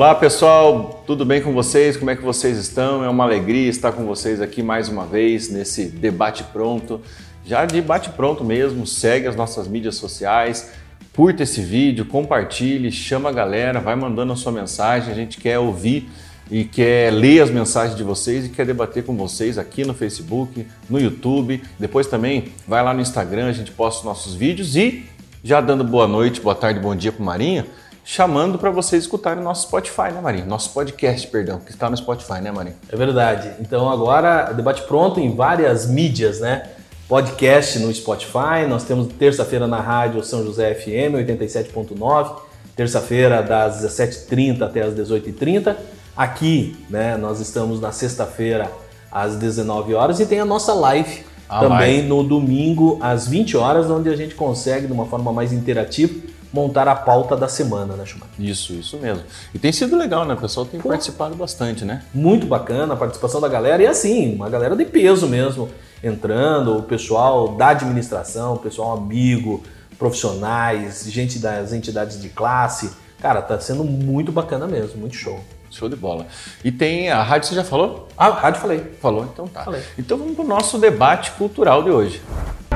Olá pessoal, tudo bem com vocês? Como é que vocês estão? É uma alegria estar com vocês aqui mais uma vez nesse debate pronto. Já debate pronto mesmo, segue as nossas mídias sociais, curta esse vídeo, compartilhe, chama a galera, vai mandando a sua mensagem, a gente quer ouvir e quer ler as mensagens de vocês e quer debater com vocês aqui no Facebook, no YouTube. Depois também vai lá no Instagram, a gente posta os nossos vídeos e já dando boa noite, boa tarde, bom dia para o Marinho chamando para vocês escutarem nosso Spotify, né, Marinho? Nosso podcast, perdão, que está no Spotify, né, Marinho? É verdade. Então agora, debate pronto em várias mídias, né? Podcast no Spotify, nós temos terça-feira na rádio São José FM 87.9, terça-feira das 17h30 até as 18h30. Aqui, né, nós estamos na sexta-feira às 19 horas e tem a nossa live também no domingo às 20 horas, onde a gente consegue de uma forma mais interativa montar a pauta da semana, né, Schumacher? Isso, isso mesmo. E tem sido legal, né? O pessoal tem Pô, participado bastante, né? Muito bacana a participação da galera e assim, uma galera de peso mesmo entrando, o pessoal da administração, o pessoal amigo, profissionais, gente das entidades de classe. Cara, tá sendo muito bacana mesmo, muito show. Show de bola. E tem a rádio, você já falou? Ah, a rádio falei. Falou, então tá. Falei. Então vamos pro nosso debate cultural de hoje.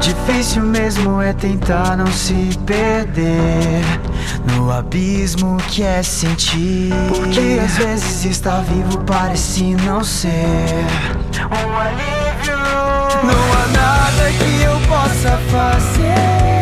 Difícil mesmo é tentar não se perder no abismo que é sentir. Porque às vezes estar vivo parece não ser um alívio. Não há nada que eu possa fazer.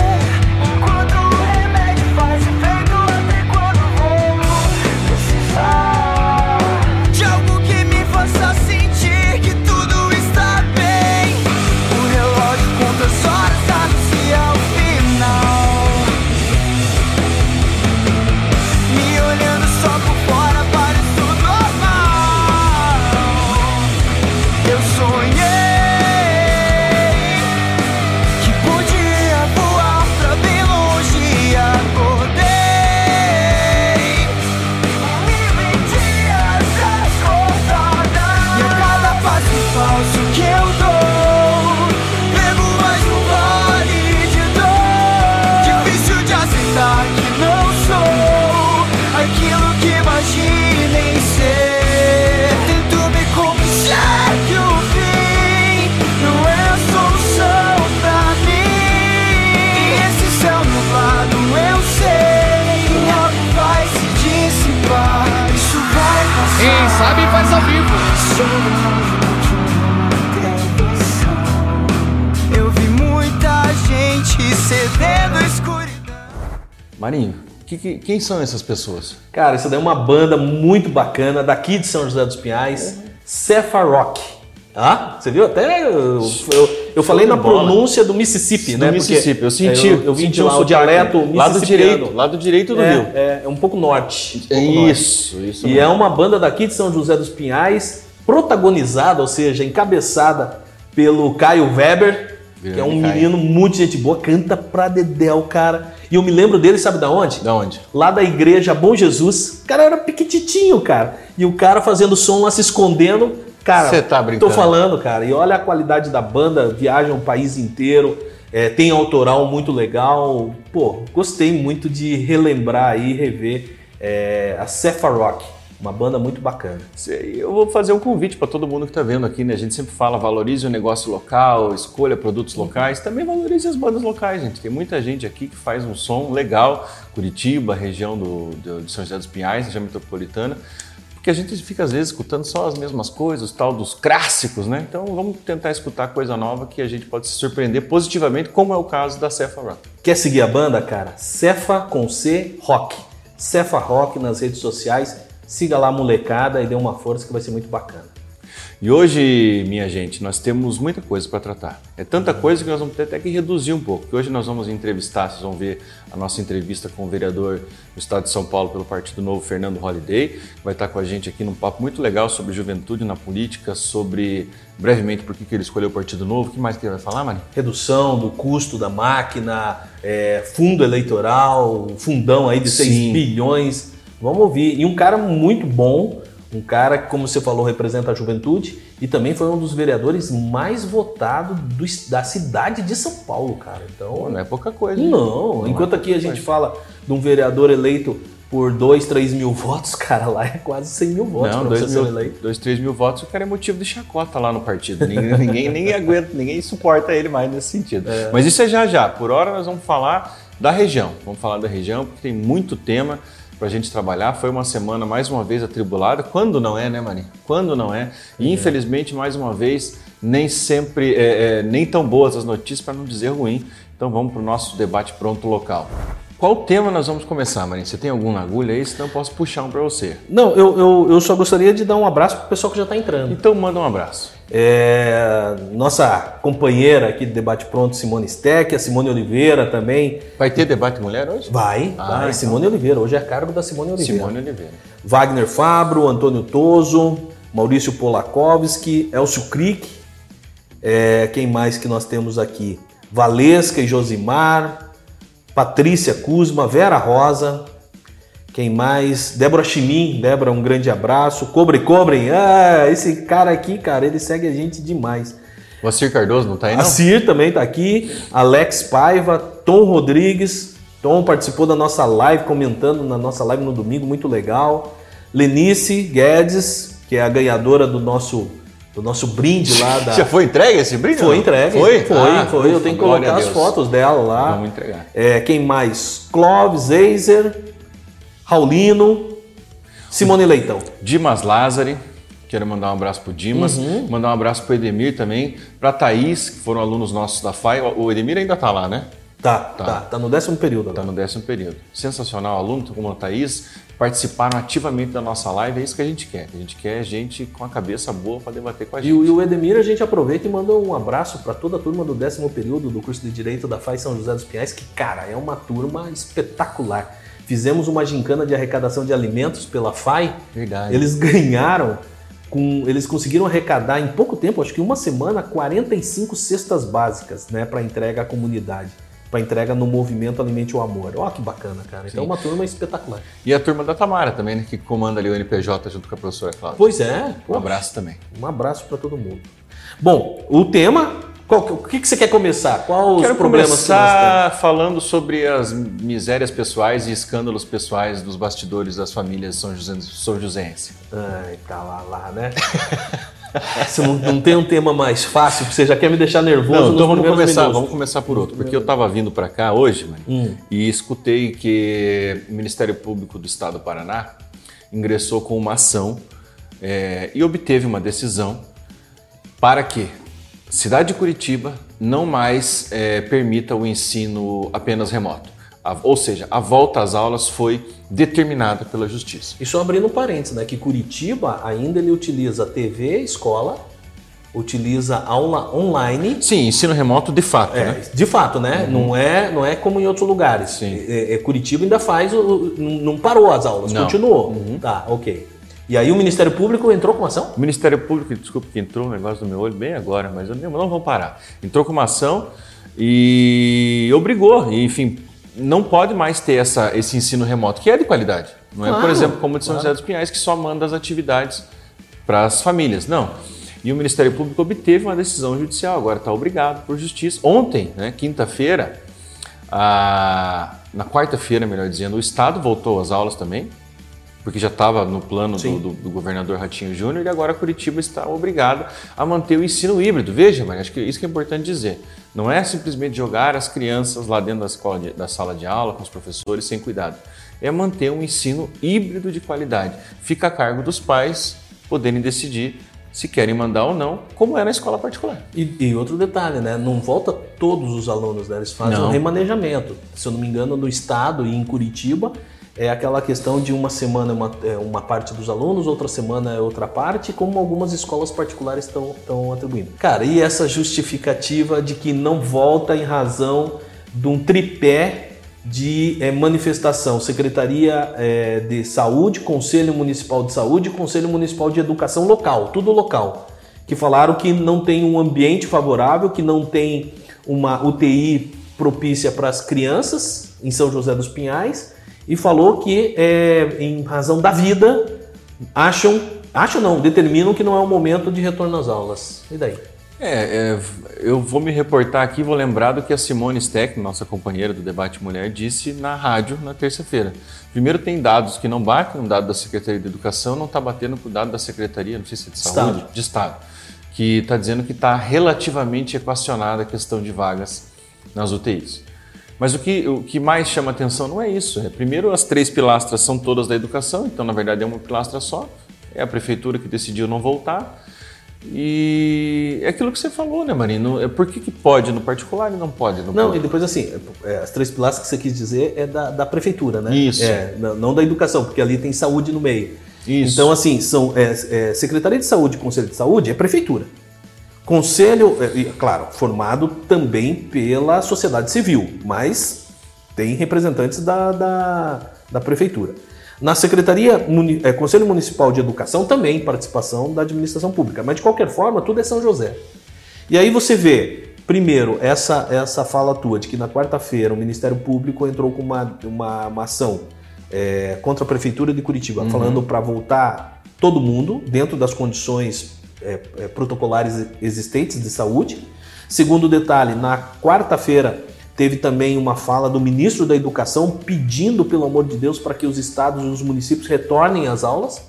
Marinho, que, que, quem são essas pessoas? Cara, isso daí é uma banda muito bacana daqui de São José dos Pinhais, uhum. Cefa Rock. Ah, você viu? Até eu, eu, eu falei na pronúncia do Mississippi, do né? Mississippi, eu senti. Eu, eu de lá o dialeto lado direito, lado direito do é, Rio. É, é um pouco norte. Um pouco isso, norte. isso. E é uma banda daqui de São José dos Pinhais, protagonizada, ou seja, encabeçada pelo Caio Weber, Grande que é um Caio. menino muito gente boa, canta pra dedéu, cara. E eu me lembro dele, sabe da onde? Da onde? Lá da igreja Bom Jesus. O cara era piquititinho, cara. E o cara fazendo som lá se escondendo. Cara, Você tá brincando? Tô falando, cara. E olha a qualidade da banda, viaja o país inteiro. É, tem autoral muito legal. Pô, gostei muito de relembrar aí, rever é, a Cefa Rock. Uma banda muito bacana. Eu vou fazer um convite para todo mundo que está vendo aqui, né? A gente sempre fala, valorize o negócio local, escolha produtos locais, também valorize as bandas locais, gente. Tem muita gente aqui que faz um som legal, Curitiba, região do, do de São José dos Pinhais, região metropolitana, porque a gente fica às vezes escutando só as mesmas coisas, tal dos clássicos, né? Então vamos tentar escutar coisa nova que a gente pode se surpreender positivamente, como é o caso da Cefa Rock. Quer seguir a banda, cara? Cefa com C Rock. Cefa Rock nas redes sociais Siga lá a molecada e dê uma força que vai ser muito bacana. E hoje, minha gente, nós temos muita coisa para tratar. É tanta coisa que nós vamos ter até que reduzir um pouco. Porque hoje nós vamos entrevistar, vocês vão ver a nossa entrevista com o vereador do Estado de São Paulo pelo Partido Novo, Fernando Holliday, que vai estar com a gente aqui num papo muito legal sobre juventude na política, sobre brevemente por que ele escolheu o Partido Novo. O que mais que ele vai falar, Mari? Redução do custo da máquina, é, fundo eleitoral, fundão aí de Sim. 6 bilhões Vamos ouvir. E um cara muito bom, um cara que, como você falou, representa a juventude e também foi um dos vereadores mais votados do, da cidade de São Paulo, cara. Então. Pô, não é pouca coisa. Não. não Enquanto é aqui a gente coisa. fala de um vereador eleito por 2, 3 mil votos, cara, lá é quase 100 mil votos Não, pra dois, você ser mil, eleito. dois, três mil votos, o cara é motivo de chacota lá no partido. Ninguém, ninguém nem aguenta, ninguém suporta ele mais nesse sentido. Mas isso é já já. Por hora nós vamos falar da região. Vamos falar da região, porque tem muito tema para a gente trabalhar. Foi uma semana mais uma vez atribulada. Quando não é, né, Marinho? Quando não é. E infelizmente, mais uma vez, nem sempre, é, é, nem tão boas as notícias, para não dizer ruim. Então vamos para o nosso debate pronto local. Qual tema nós vamos começar, Marinho? Você tem algum na agulha aí? Senão eu posso puxar um para você. Não, eu, eu, eu só gostaria de dar um abraço pro pessoal que já tá entrando. Então manda um abraço. É, nossa companheira aqui do Debate Pronto, Simone Steck, a Simone Oliveira também. Vai ter debate mulher hoje? Vai, Ah, vai. então. Simone Oliveira, hoje é cargo da Simone Oliveira. Simone Oliveira. Wagner Fabro, Antônio Toso, Maurício Polakovski, Elcio Crick. É, quem mais que nós temos aqui? Valesca e Josimar, Patrícia Kuzma, Vera Rosa. Quem mais? Débora Chimin. Débora, um grande abraço. Cobre, cobrem. Ah, esse cara aqui, cara, ele segue a gente demais. O Acir Cardoso não tá aí, não? Cir também tá aqui, Alex Paiva, Tom Rodrigues. Tom participou da nossa live, comentando na nossa live no domingo, muito legal. Lenice Guedes, que é a ganhadora do nosso, do nosso brinde lá da. Já foi entregue esse brinde? Foi entregue. Foi? Foi, Ah, foi. Eu ufa, tenho que colocar as fotos dela lá. Vamos entregar. É, quem mais? Clóvis, Eiser, Raulino, Simone Leitão. Dimas Lázari, quero mandar um abraço pro Dimas, Uhum. mandar um abraço pro Edemir também, pra Thaís, que foram alunos nossos da FAI. O Edemir ainda tá lá, né? Tá, tá, tá, no décimo período. Tá agora. no décimo período. Sensacional aluno, como a Thaís, participaram ativamente da nossa live, é isso que a gente quer. A gente quer gente com a cabeça boa para debater com a gente. e o Edemir, a gente aproveita e manda um abraço para toda a turma do décimo período do curso de Direito da FAI São José dos Pinhais, que, cara, é uma turma espetacular. Fizemos uma gincana de arrecadação de alimentos pela FAI. Verdade. Eles ganharam, com, eles conseguiram arrecadar em pouco tempo, acho que uma semana, 45 cestas básicas né, para entrega à comunidade. Para entrega no movimento Alimente o Amor. Ó, que bacana, cara. Então, é uma turma espetacular. E a turma da Tamara também, né, que comanda ali o NPJ junto com a professora Cláudia. Pois é. Um poxa. abraço também. Um abraço para todo mundo. Bom, o tema. Qual, o que, que você quer começar? Quais os Quero problemas que começar falando sobre as misérias pessoais e escândalos pessoais dos bastidores das famílias são, José, são joséense. Ai, tá lá, lá, né? Você não, não tem um tema mais fácil, porque você já quer me deixar nervoso. Não, então vamos começar, minutos. vamos começar por outro, porque eu estava vindo para cá hoje, mano, Hum. e escutei que o Ministério Público do Estado do Paraná ingressou com uma ação é, e obteve uma decisão para que cidade de Curitiba não mais é, permita o ensino apenas remoto. A- ou seja, a volta às aulas foi determinada pela Justiça. E só abrindo um parênteses, né? Que Curitiba ainda ele utiliza TV, escola, utiliza aula online. Sim, ensino remoto de fato, É, né? de fato, né? Não, é, não é como em outros lugares. Sim. É, é, Curitiba ainda faz, o, não parou as aulas, Não. continuou. Tá, ok. E aí o Ministério Público entrou com ação? O Ministério Público, desculpa que entrou um negócio no meu olho bem agora, mas eu não, vamos parar. Entrou com uma ação e obrigou, e, enfim, não pode mais ter essa, esse ensino remoto, que é de qualidade. Não é, por Claro, exemplo, como o de São claro. José dos Pinhais, que só manda as atividades para as famílias. Não. E o Ministério Público obteve uma decisão judicial, agora está obrigado por justiça. Ontem, né, quinta-feira, a- na quarta-feira, melhor dizendo, o Estado voltou às aulas também, porque já estava no plano do, do- do governador Ratinho Júnior e agora Curitiba está obrigado a manter o ensino híbrido. Veja, mas acho que isso que é importante dizer. Não é simplesmente jogar as crianças lá dentro da, escola de- da sala de aula com os professores sem cuidado. É manter um ensino híbrido de qualidade. Fica a cargo dos pais poderem decidir se querem mandar ou não, como é na escola particular. E, e outro detalhe, né? Não volta todos os alunos, né? Eles fazem Não. um remanejamento. Se eu não me engano, no estado e em Curitiba é aquela questão de uma semana é uma, é uma parte dos alunos, outra semana é outra parte, como algumas escolas particulares estão atribuindo. Cara, e essa justificativa de que não volta em razão de um tripé de eh, manifestação, Secretaria eh, de Saúde, Conselho Municipal de Saúde e Conselho Municipal de Educação local, tudo local, que falaram que não tem um ambiente favorável, que não tem uma UTI propícia para as crianças em São José dos Pinhais e falou que eh, em razão da vida acham, acham não, determinam que não é o momento de retorno às aulas. E daí? É, é, eu vou me reportar aqui, vou lembrar do que a Simone Steck, nossa companheira do Debate Mulher, disse na rádio na terça-feira. Primeiro, tem dados que não batem, um dado da Secretaria de Educação não está batendo com o dado da Secretaria, não sei se é de Saúde, Estado. de Estado, que está dizendo que está relativamente equacionada a questão de vagas nas UTIs. Mas o que, o que mais chama atenção não é isso. É, primeiro, as três pilastras são todas da educação, então, na verdade, é uma pilastra só. É a prefeitura que decidiu não voltar. E é aquilo que você falou, né, Marino? É por que, que pode no particular e não pode no Não, e público? depois assim, é, as três pilastras que você quis dizer é da, da prefeitura, né? Isso. É, não, não da educação, porque ali tem saúde no meio. Isso. Então, assim, são é, é, Secretaria de Saúde e Conselho de Saúde é prefeitura. Conselho, é, claro, formado também pela sociedade civil, mas tem representantes da, da, da prefeitura. Na Secretaria, Muni- é, Conselho Municipal de Educação, também participação da administração pública. Mas, de qualquer forma, tudo é São José. E aí você vê, primeiro, essa, essa fala tua de que na quarta-feira o Ministério Público entrou com uma, uma, uma ação é, contra a Prefeitura de Curitiba, falando para voltar todo mundo dentro das condições é, é, protocolares existentes de saúde. Segundo detalhe, na quarta-feira teve também uma fala do ministro da Educação pedindo, pelo amor de Deus, para que os estados e os municípios retornem às aulas.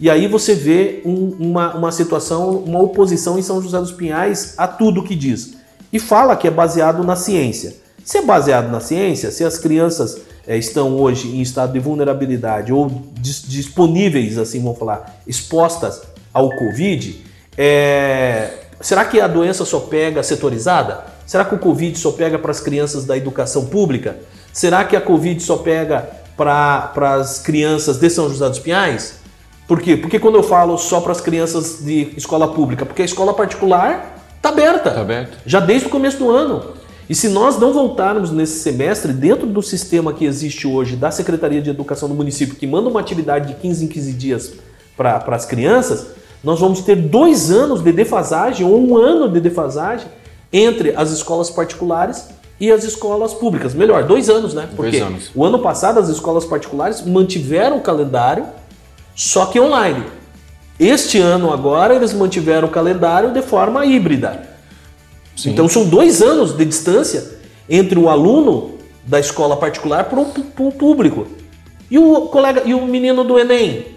E aí você vê um- uma, uma situação, uma oposição em São José dos Pinhais a tudo que diz. E fala que é baseado na ciência. Se é baseado na ciência, se as crianças eh, estão hoje em estado de vulnerabilidade ou dis- disponíveis, assim vamos falar, expostas ao Covid, eh, será que a doença só pega setorizada? Será que o Covid só pega para as crianças da educação pública? Será que a Covid só pega para as crianças de São José dos Pinhais? Por quê? Porque quando eu falo só para as crianças de escola pública, porque a escola particular está aberta. Tá aberto? Já desde o começo do ano. E se nós não voltarmos nesse semestre, dentro do sistema que existe hoje da Secretaria de Educação do município, que manda uma atividade de 15 em 15 dias para as crianças, nós vamos ter dois anos de defasagem, ou um ano de defasagem, entre as escolas particulares e as escolas públicas. Melhor, dois anos, né? Porque anos. o ano passado as escolas particulares mantiveram o calendário, só que online. Este ano agora eles mantiveram o calendário de forma híbrida. Sim. Então são dois anos de distância entre o aluno da escola particular para o público. E o colega e o menino do Enem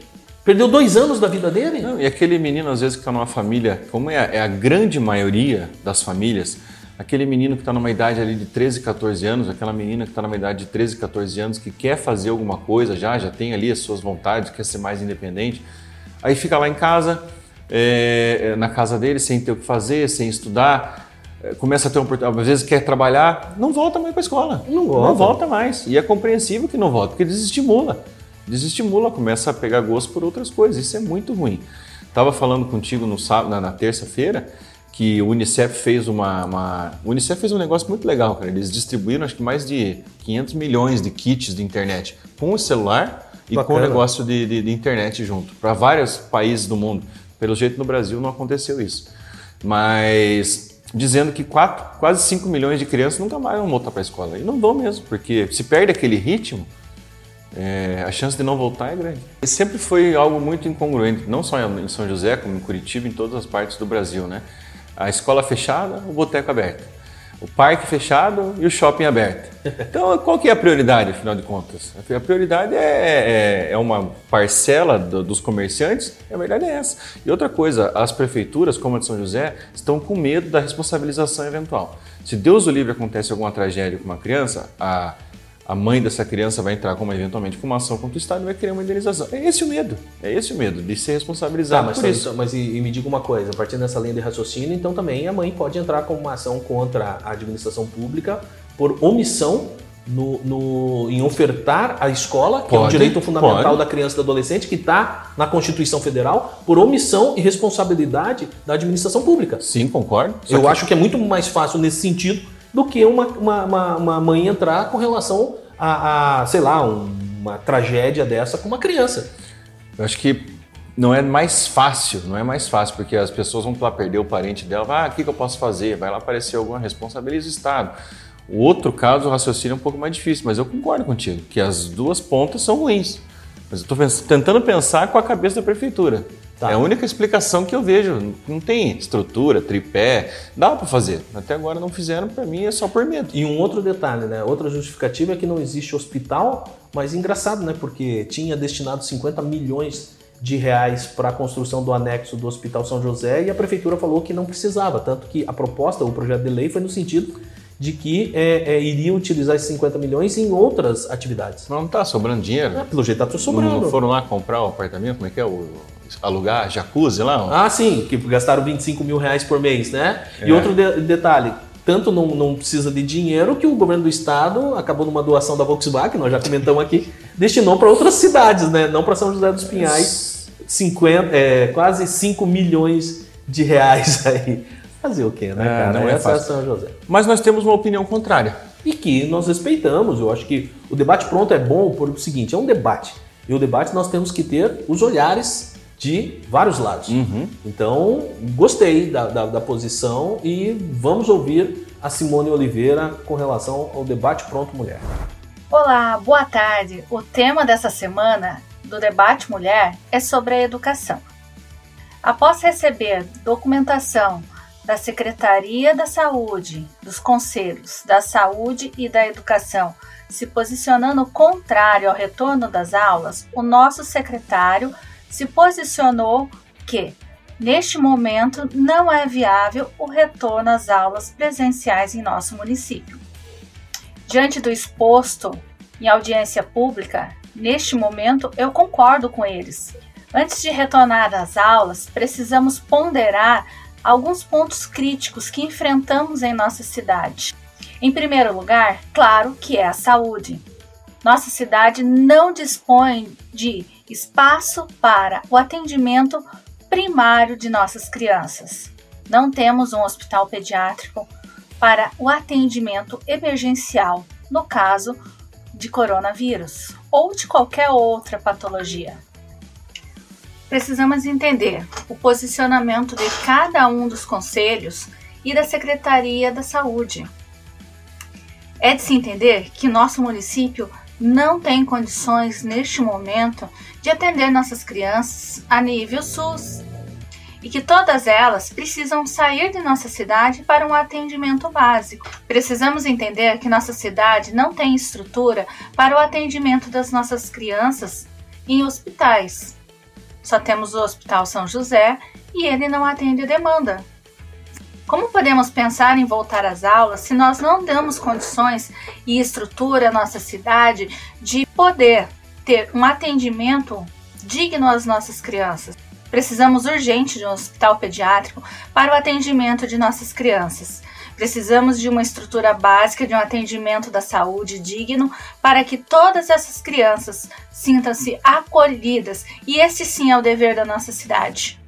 perdeu dois anos da vida dele? Não, e aquele menino, às vezes, que está numa família, como é a, é a grande maioria das famílias, aquele menino que está numa idade ali de 13, 14 anos, aquela menina que está numa idade de 13, 14 anos, que quer fazer alguma coisa já, já tem ali as suas vontades, quer ser mais independente, aí fica lá em casa, é, na casa dele, sem ter o que fazer, sem estudar, é, começa a ter oportunidade, às vezes quer trabalhar, não volta mais para a escola. Não volta. Não volta mais. E é compreensível que não volta, porque desestimula. Desestimula, começa a pegar gosto por outras coisas. Isso é muito ruim. Estava falando contigo no sábado, na, na terça-feira que o Unicef fez uma, uma- O Unicef fez um negócio muito legal, cara. Eles distribuíram acho que mais de 500 milhões de kits de internet com o celular e com o Bacana. negócio de, de- de internet junto para vários países do mundo. Pelo jeito no Brasil não aconteceu isso. Mas dizendo que quatro, quase 5 milhões de crianças nunca mais vão voltar para a escola. E não vão mesmo, porque se perde aquele ritmo, é, a chance de não voltar é grande. E sempre foi algo muito incongruente, não só em São José, como em Curitiba, em todas as partes do Brasil, né? A escola fechada, o boteco aberto. O parque fechado e o shopping aberto. Então, qual que é a prioridade, afinal de contas? A prioridade é, é- é uma parcela do- dos comerciantes, a verdade é essa. E outra coisa, as prefeituras, como a de São José, estão com medo da responsabilização eventual. Se Deus o livre acontece alguma tragédia com uma criança, a, a mãe dessa criança vai entrar como eventualmente com uma ação contra o Estado e vai querer uma indenização. É esse o medo. É esse o medo de ser Tá, responsabilizado mas, por isso. mas e, e me diga uma coisa, a partir dessa linha de raciocínio, então também a mãe pode entrar com uma ação contra a administração pública por omissão no, no- em ofertar a escola, que é um direito fundamental pode. da criança e do adolescente, que está na Constituição Federal, por omissão e responsabilidade da administração pública. Sim, concordo. Eu que- acho que é muito mais fácil nesse sentido do que uma, uma, uma- uma mãe entrar com relação a, a, sei lá, um- uma tragédia dessa com uma criança. Eu acho que não é mais fácil, não é mais fácil, porque as pessoas vão lá perder o parente dela, ah, o que, que eu posso fazer? Vai lá aparecer alguma responsabiliza o Estado. O outro caso, o raciocínio é um pouco mais difícil, mas eu concordo contigo, que as duas pontas são ruins. Mas eu estou tentando pensar com a cabeça da prefeitura. Tá. É a única explicação que eu vejo. Não tem estrutura, tripé, dá para fazer. Até agora não fizeram, para mim é só por medo. E um outro detalhe, né? Outra justificativa é que não existe hospital, mas engraçado, né? Porque tinha destinado 50 milhões de reais para a construção do anexo do Hospital São José e a prefeitura falou que não precisava, tanto que a proposta, o projeto de lei foi no sentido de que é, é, iriam utilizar esses 50 milhões em outras atividades. Mas não está sobrando dinheiro? É, pelo jeito está sobrando. Não foram lá comprar o apartamento? Como é que é? O, alugar jacuzzi lá? Ah, sim, que gastaram 25 mil reais por mês, né? É. E outro de detalhe, tanto não, não, precisa de dinheiro que o governo do estado acabou numa doação da Volkswagen, nós já comentamos aqui, destinou para outras cidades, né? Não para São José dos Pinhais, 50, é, quase 5 milhões de reais aí. Fazer o quê, né, é, cara? Não é Essa fácil. É São José. Mas nós temos uma opinião contrária. E que nós respeitamos. Eu acho que o debate pronto é bom por o seguinte: é um debate. E o debate nós temos que ter os olhares de vários lados. Uhum. Então, gostei da, da, da, posição e vamos ouvir a Simone Oliveira com relação ao debate Pronto Mulher. Olá, boa tarde. O tema dessa semana do debate Mulher é sobre a educação. Após receber documentação da Secretaria da Saúde, dos Conselhos da Saúde e da Educação, se posicionando contrário ao retorno das aulas, o nosso secretário se posicionou que, neste momento, não é viável o retorno às aulas presenciais em nosso município. Diante do exposto em audiência pública, neste momento eu concordo com eles. Antes de retornar às aulas, precisamos ponderar alguns pontos críticos que enfrentamos em nossa cidade. Em primeiro lugar, claro que é a saúde. Nossa cidade não dispõe de espaço para o atendimento primário de nossas crianças. Não temos um hospital pediátrico para o atendimento emergencial no caso de coronavírus ou de qualquer outra patologia precisamos entender o posicionamento de cada um dos conselhos e da Secretaria da Saúde. É de se entender que nosso município não tem condições neste momento de atender nossas crianças a nível SUS e que todas elas precisam sair de nossa cidade para um atendimento básico. Precisamos entender que nossa cidade não tem estrutura para o atendimento das nossas crianças em hospitais. Só temos o Hospital São José e ele não atende demanda. Como podemos pensar em voltar às aulas se nós não damos condições e estrutura à nossa cidade de poder ter um atendimento digno às nossas crianças? Precisamos urgente de um hospital pediátrico para o atendimento de nossas crianças. Precisamos de uma estrutura básica de um atendimento da saúde digno para que todas essas crianças sintam-se acolhidas, e esse sim é o dever da nossa cidade.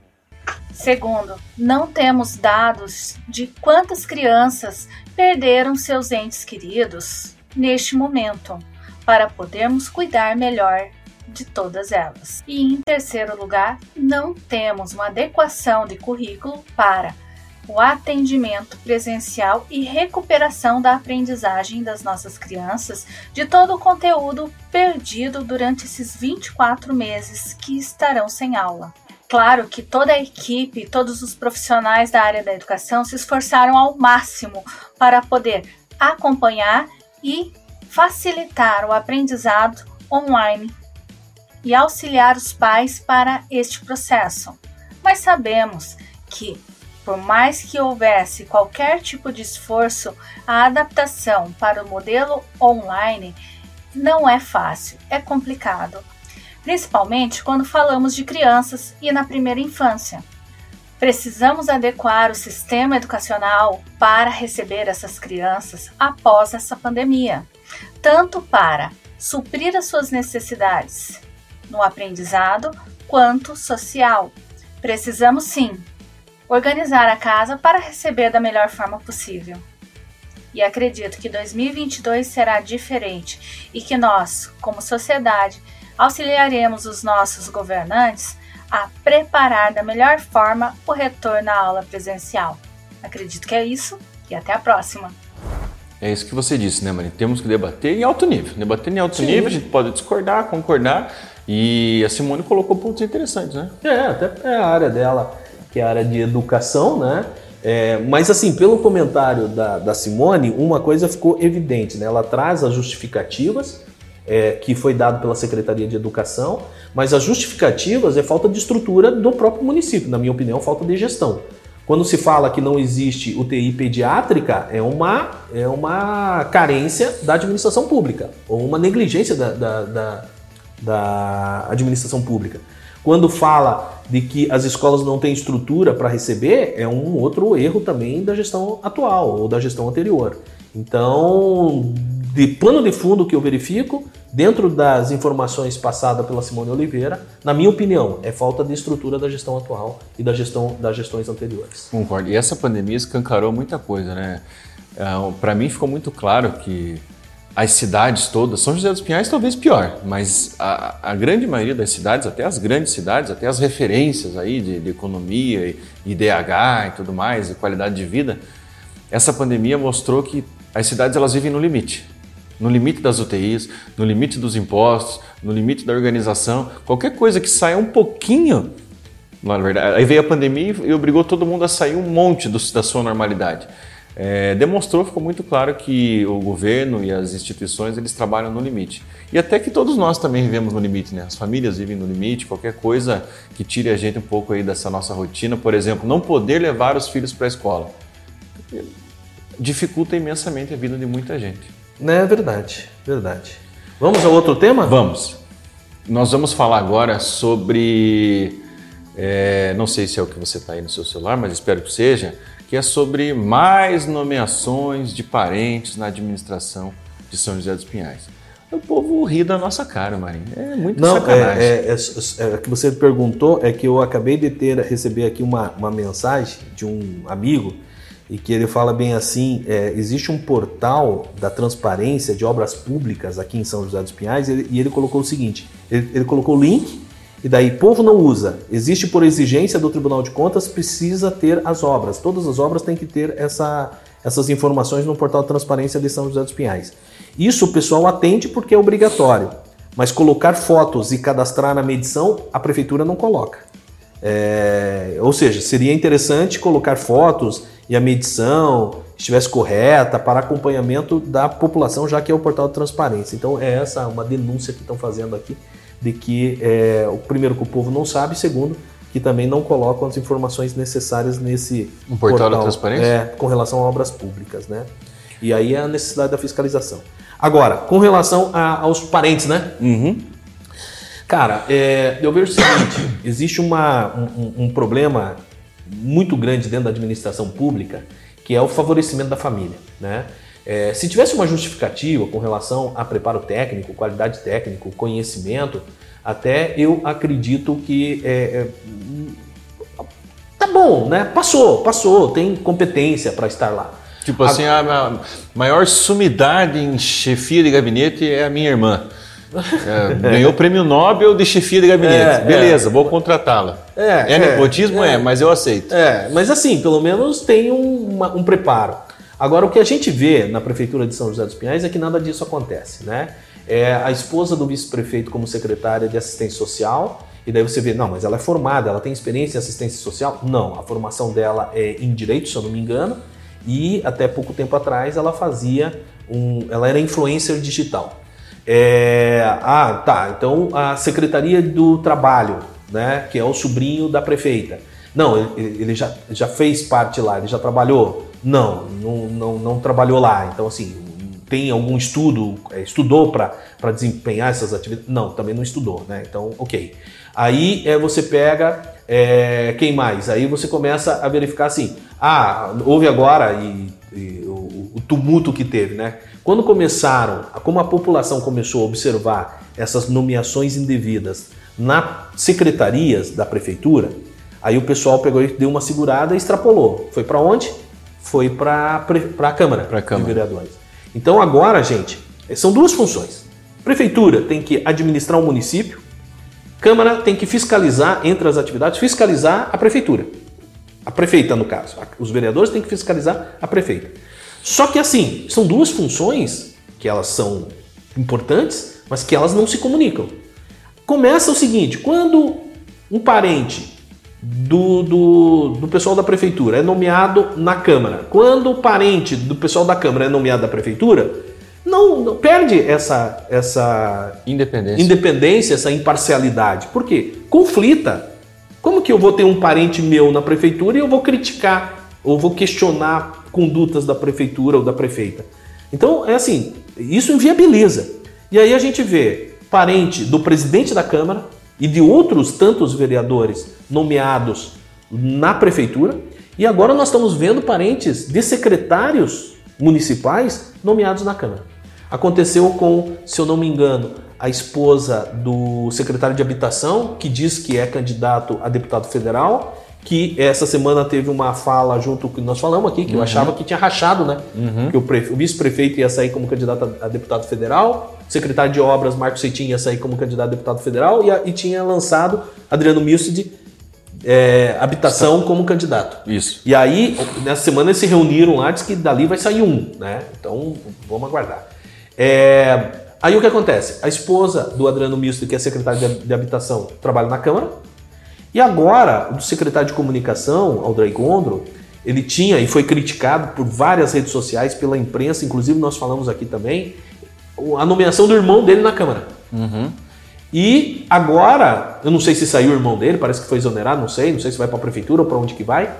Segundo, não temos dados de quantas crianças perderam seus entes queridos neste momento, para podermos cuidar melhor de todas elas. E em terceiro lugar, não temos uma adequação de currículo para o atendimento presencial e recuperação da aprendizagem das nossas crianças de todo o conteúdo perdido durante esses 24 meses que estarão sem aula. Claro que toda a equipe, todos os profissionais da área da educação se esforçaram ao máximo para poder acompanhar e facilitar o aprendizado online e auxiliar os pais para este processo. Mas sabemos que por mais que houvesse qualquer tipo de esforço, a adaptação para o modelo online não é fácil, é complicado, principalmente quando falamos de crianças e na primeira infância. Precisamos adequar o sistema educacional para receber essas crianças após essa pandemia, tanto para suprir as suas necessidades no aprendizado quanto social. Precisamos sim organizar a casa para receber da melhor forma possível. E acredito que 2022 será diferente e que nós, como sociedade, auxiliaremos os nossos governantes a preparar da melhor forma o retorno à aula presencial. Acredito que é isso e até a próxima. É isso que você disse, né, Maria? Temos que debater em alto nível. Debater em alto Sim. nível, a gente pode discordar, concordar, E a Simone colocou pontos interessantes, né? É, até é a área dela, que é a área de educação, né? É, mas assim, pelo comentário da, da, Simone, uma coisa ficou evidente, né? Ela traz as justificativas é, que foi dado pela Secretaria de Educação, mas as justificativas é falta de estrutura do próprio município, na minha opinião, falta de gestão. Quando se fala que não existe UTI pediátrica, é uma, é uma carência da administração pública, ou uma negligência da, da, da, da administração pública. Quando fala de que as escolas não têm estrutura para receber, é um outro erro também da gestão atual ou da gestão anterior. Então, de pano de fundo que eu verifico, dentro das informações passadas pela Simone Oliveira, na minha opinião, é falta de estrutura da gestão atual e da gestão das gestões anteriores. Concordo. E essa pandemia escancarou muita coisa, né? É, Para mim ficou muito claro que as cidades todas, São José dos Pinhais talvez pior, mas a, a, grande maioria das cidades, até as grandes cidades, até as referências aí de, de economia, IDH e tudo mais, e qualidade de vida, essa pandemia mostrou que as cidades elas vivem no limite no limite das UTIs, no limite dos impostos, no limite da organização. Qualquer coisa que saia um pouquinho, na verdade, aí veio a pandemia e obrigou todo mundo a sair um monte do, da sua normalidade. É, demonstrou, ficou muito claro que o governo e as instituições eles trabalham no limite. E até que todos nós também vivemos no limite, né? As famílias vivem no limite, qualquer coisa que tire a gente um pouco aí dessa nossa rotina, por exemplo, não poder levar os filhos para a escola, dificulta imensamente a vida de muita gente. É verdade, verdade. Vamos ao outro tema? Vamos. Nós vamos falar agora sobre. É, não sei se é o que você está aí no seu celular, mas espero que seja, que é sobre mais nomeações de parentes na administração de São José dos Pinhais. O povo ri da nossa cara, Marinho. É muito Não, sacanagem. É, é, é, é, que você perguntou é que eu acabei de ter receber aqui uma, uma mensagem de um amigo e que ele fala bem assim: é, existe um portal da transparência de obras públicas aqui em São José dos Pinhais, e ele, e ele colocou o seguinte: ele, ele colocou o link, e daí povo não usa. Existe por exigência do Tribunal de Contas, precisa ter as obras. Todas as obras têm que ter essa, essas informações no portal de transparência de São José dos Pinhais. Isso o pessoal atende porque é obrigatório, mas colocar fotos e cadastrar na medição, a prefeitura não coloca. É, ou seja, seria interessante colocar fotos e a medição estivesse correta para acompanhamento da população, já que é o portal de transparência. Então é essa uma denúncia que estão fazendo aqui de que é, o primeiro que o povo não sabe, segundo que também não colocam as informações necessárias nesse um portal, portal de transparência é, com relação a obras públicas, né? E aí é a necessidade da fiscalização. Agora, com relação a, aos parentes, né? Uhum. Cara, é, eu vejo o seguinte: existe uma, um, um problema muito grande dentro da administração pública, que é o favorecimento da família. Né? É, se tivesse uma justificativa com relação a preparo técnico, qualidade técnica, conhecimento, até eu acredito que é, é, tá bom, né? Passou, passou, tem competência para estar lá. Tipo assim, a, a maior sumidade em chefia de gabinete é a minha irmã. É, ganhou o prêmio Nobel de chefia de gabinete. É, Beleza, é. vou contratá-la. É, é, é nepotismo? É, é, mas eu aceito. É, mas assim, pelo menos tem um, uma, um preparo. Agora, o que a gente vê na Prefeitura de São José dos Pinhais é que nada disso acontece, né? É a esposa do vice-prefeito como secretária de assistência social, e daí você vê, não, mas ela é formada, ela tem experiência em assistência social? Não, a formação dela é em direito, se eu não me engano, e até pouco tempo atrás ela fazia um. Ela era influencer digital. É, ah, tá. Então a Secretaria do Trabalho, né, que é o sobrinho da prefeita. Não, ele, ele já, já fez parte lá, ele já trabalhou? Não, não, não, não trabalhou lá. Então, assim, tem algum estudo, é, estudou para desempenhar essas atividades? Não, também não estudou, né? Então, ok. Aí é, você pega é, quem mais? Aí você começa a verificar assim, ah, houve agora e, e tumulto que teve, né? Quando começaram, como a população começou a observar essas nomeações indevidas nas secretarias da prefeitura, aí o pessoal pegou e deu uma segurada e extrapolou. Foi para onde? Foi para a Câmara, pra Câmara de Vereadores. Então agora, gente, são duas funções. Prefeitura tem que administrar o município, Câmara tem que fiscalizar entre as atividades, fiscalizar a prefeitura. A prefeita, no caso. Os vereadores têm que fiscalizar a prefeita. Só que assim, são duas funções que elas são importantes, mas que elas não se comunicam. começa o seguinte: quando um parente do, do, do pessoal da prefeitura é nomeado na Câmara, quando o parente do pessoal da Câmara é nomeado da prefeitura, não, não perde essa, essa Independência. independência, essa imparcialidade. Por quê? Conflita. Como que eu vou ter um parente meu na prefeitura e eu vou criticar ou vou questionar condutas da prefeitura ou da prefeita? Então, é assim, isso inviabiliza. E aí a gente vê parente do presidente da Câmara e de outros tantos vereadores nomeados na prefeitura, e agora nós estamos vendo parentes de secretários municipais nomeados na Câmara. Aconteceu com, se eu não me engano, a esposa do secretário de Habitação, que diz que é candidato a deputado federal, que essa semana teve uma fala junto com o que nós falamos aqui, que eu achava que tinha rachado, né? Que o, o vice-prefeito ia sair como candidato a, deputado federal, o secretário de obras, Marcos Ceitin, ia sair como candidato a deputado federal, e, a- e tinha lançado Adriano Milcid, é, Habitação, como candidato. Isso. E aí, nessa semana, eles se reuniram lá, diz que dali vai sair um, né? Então, vamos aguardar. É, Aí o que acontece? A esposa do Adriano Misto, que é secretário de, de Habitação, trabalha na Câmara. E agora, o secretário de Comunicação, Aldrey Gondro, ele tinha e foi criticado por várias redes sociais, pela imprensa, inclusive nós falamos aqui também, a nomeação do irmão dele na Câmara. E agora, eu não sei se saiu o irmão dele, parece que foi exonerado, não sei, não sei se vai para a prefeitura ou para onde que vai.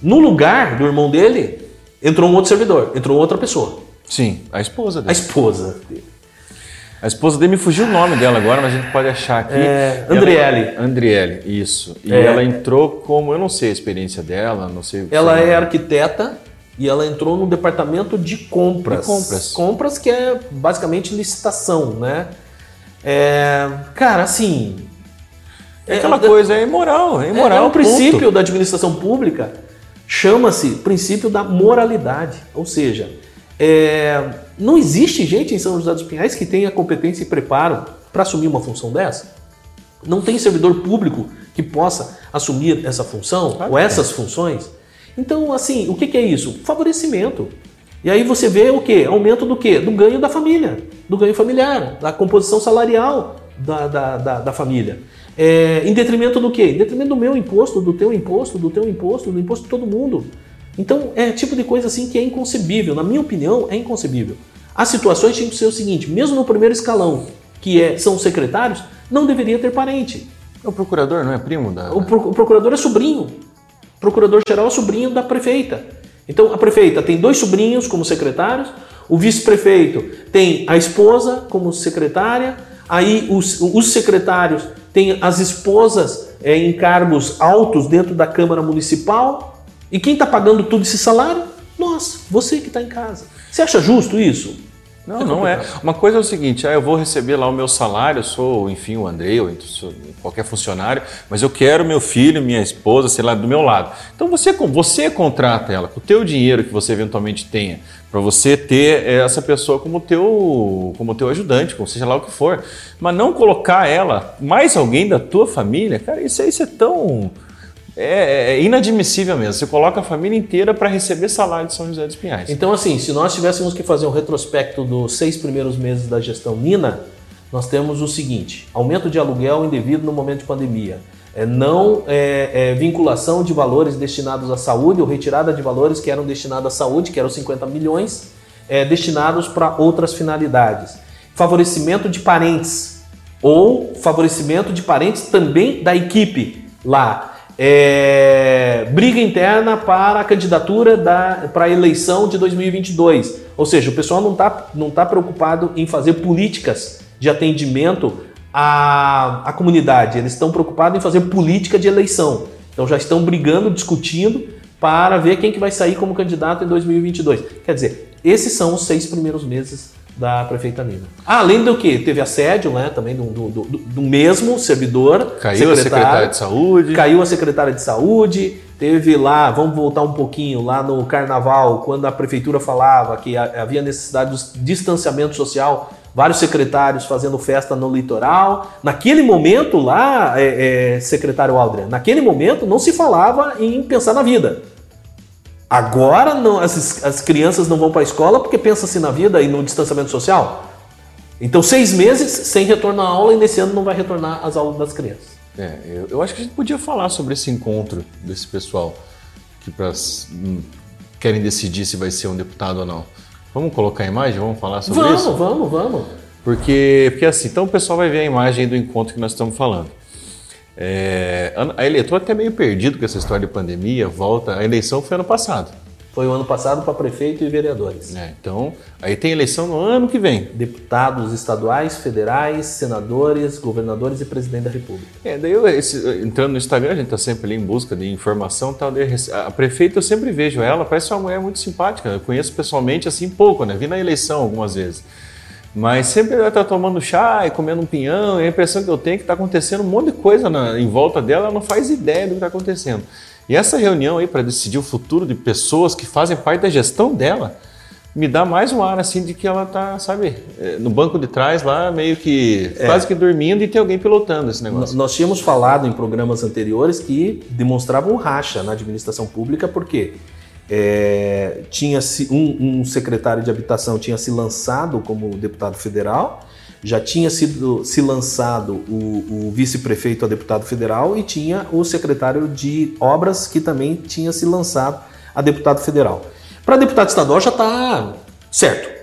No lugar do irmão dele, entrou um outro servidor, entrou outra pessoa, Sim, a esposa a dele. esposa dele. A esposa dele me fugiu o nome dela agora, mas a gente pode achar aqui. É, Ela- Andriele. Andriele, isso. E É. ela entrou como, eu não sei a experiência dela, não sei. o que Ela é arquiteta e ela entrou no departamento de compras. De compras. Compras que é basicamente licitação, né? É, cara, assim. É aquela coisa, é imoral, é É, imoral. é um ponto. princípio da administração pública, chama-se princípio da moralidade. Ou seja, é, não existe gente em São José dos Pinhais que tenha competência e preparo para assumir uma função dessa. Não tem servidor público que possa assumir essa função Claro ou essas funções. Então, assim, o que, que é isso? Favorecimento. E aí você vê o quê? Aumento do quê? Do ganho da família, do ganho familiar, da composição salarial da, da, da, da família. É, em detrimento do quê? Em detrimento do meu imposto, do teu imposto, do teu imposto, do imposto de todo mundo. Então, é tipo de coisa assim que é inconcebível. Na minha opinião, é inconcebível. As situações tinham que ser o seguinte: mesmo no primeiro escalão, que é, são os secretários, não deveria ter parente. O procurador não é primo da. O, pro- o procurador é sobrinho. O procurador-geral é sobrinho da prefeita. Então, a prefeita tem dois sobrinhos como secretários, o vice-prefeito tem a esposa como secretária, aí os, os secretários têm as esposas é, em cargos altos dentro da Câmara Municipal. E quem está pagando todo esse salário? Nós, você que está em casa. Você acha justo isso? Não, não é. Uma coisa é o seguinte, ah, eu vou receber lá o meu salário, eu sou, enfim, o Andrei, ou qualquer funcionário, mas eu quero meu filho, minha esposa, sei lá, do meu lado. Então você, você contrata ela com o teu dinheiro que você eventualmente tenha, para você ter essa pessoa como teu, como teu ajudante, como seja lá o que for. Mas não colocar ela, mais alguém da tua família, cara, isso, isso é tão... É, é inadmissível mesmo. Você coloca a família inteira para receber salário de São José dos Pinhais. Então, assim, se nós tivéssemos que fazer um retrospecto dos seis primeiros meses da gestão Nina, nós temos o seguinte: aumento de aluguel indevido no momento de pandemia, é, não é, é, vinculação de valores destinados à saúde ou retirada de valores que eram destinados à saúde, que eram 50 milhões, é, destinados para outras finalidades, favorecimento de parentes ou favorecimento de parentes também da equipe lá. É, briga interna para a candidatura da, para a eleição de 2022. Ou seja, o pessoal não está não tá preocupado em fazer políticas de atendimento à, à comunidade, eles estão preocupados em fazer política de eleição. Então já estão brigando, discutindo para ver quem que vai sair como candidato em 2022. Quer dizer, esses são os seis primeiros meses da prefeita Nina. Ah, além do que teve assédio, né, também do, do, do, do mesmo servidor, Caiu a secretária de saúde. Caiu a secretária de saúde, teve lá, vamos voltar um pouquinho, lá no carnaval, quando a prefeitura falava que ha- havia necessidade de distanciamento social, vários secretários fazendo festa no litoral. Naquele momento lá, é, é, secretário Aldrin, naquele momento não se falava em pensar na vida. Agora não, as, as crianças não vão para a escola porque pensa-se na vida e no distanciamento social. Então, seis meses sem retorno à aula e nesse ano não vai retornar às aulas das crianças. É, eu, eu acho que a gente podia falar sobre esse encontro desse pessoal que pra, hum, querem decidir se vai ser um deputado ou não. Vamos colocar a imagem? Vamos falar sobre vamos, isso? Vamos, vamos, vamos. Porque, porque assim, então o pessoal vai ver a imagem do encontro que nós estamos falando. É, a eleitor até meio perdido com essa história de pandemia, volta. A eleição foi ano passado. Foi o ano passado para prefeito e vereadores. É, então, aí tem eleição no ano que vem. Deputados estaduais, federais, senadores, governadores e presidente da República. É, daí eu, esse, entrando no Instagram, a gente está sempre ali em busca de informação tal. a prefeita eu sempre vejo ela, parece uma mulher muito simpática. Eu conheço pessoalmente assim pouco, né? Vi na eleição algumas vezes. Mas sempre ela está tomando chá e comendo um pinhão, e a impressão que eu tenho é que está acontecendo um monte de coisa na, em volta dela, ela não faz ideia do que está acontecendo. E essa reunião aí para decidir o futuro de pessoas que fazem parte da gestão dela, me dá mais um ar assim de que ela tá, sabe, eh, no banco de trás lá, meio que é. quase que dormindo e tem alguém pilotando esse negócio. Nós tínhamos falado em programas anteriores que demonstravam racha na administração pública, porque é, tinha se um, um secretário de habitação tinha se lançado como deputado federal já tinha sido se lançado o, o vice-prefeito a deputado federal e tinha o secretário de obras que também tinha se lançado a deputado federal. Para deputado estadual já está certo.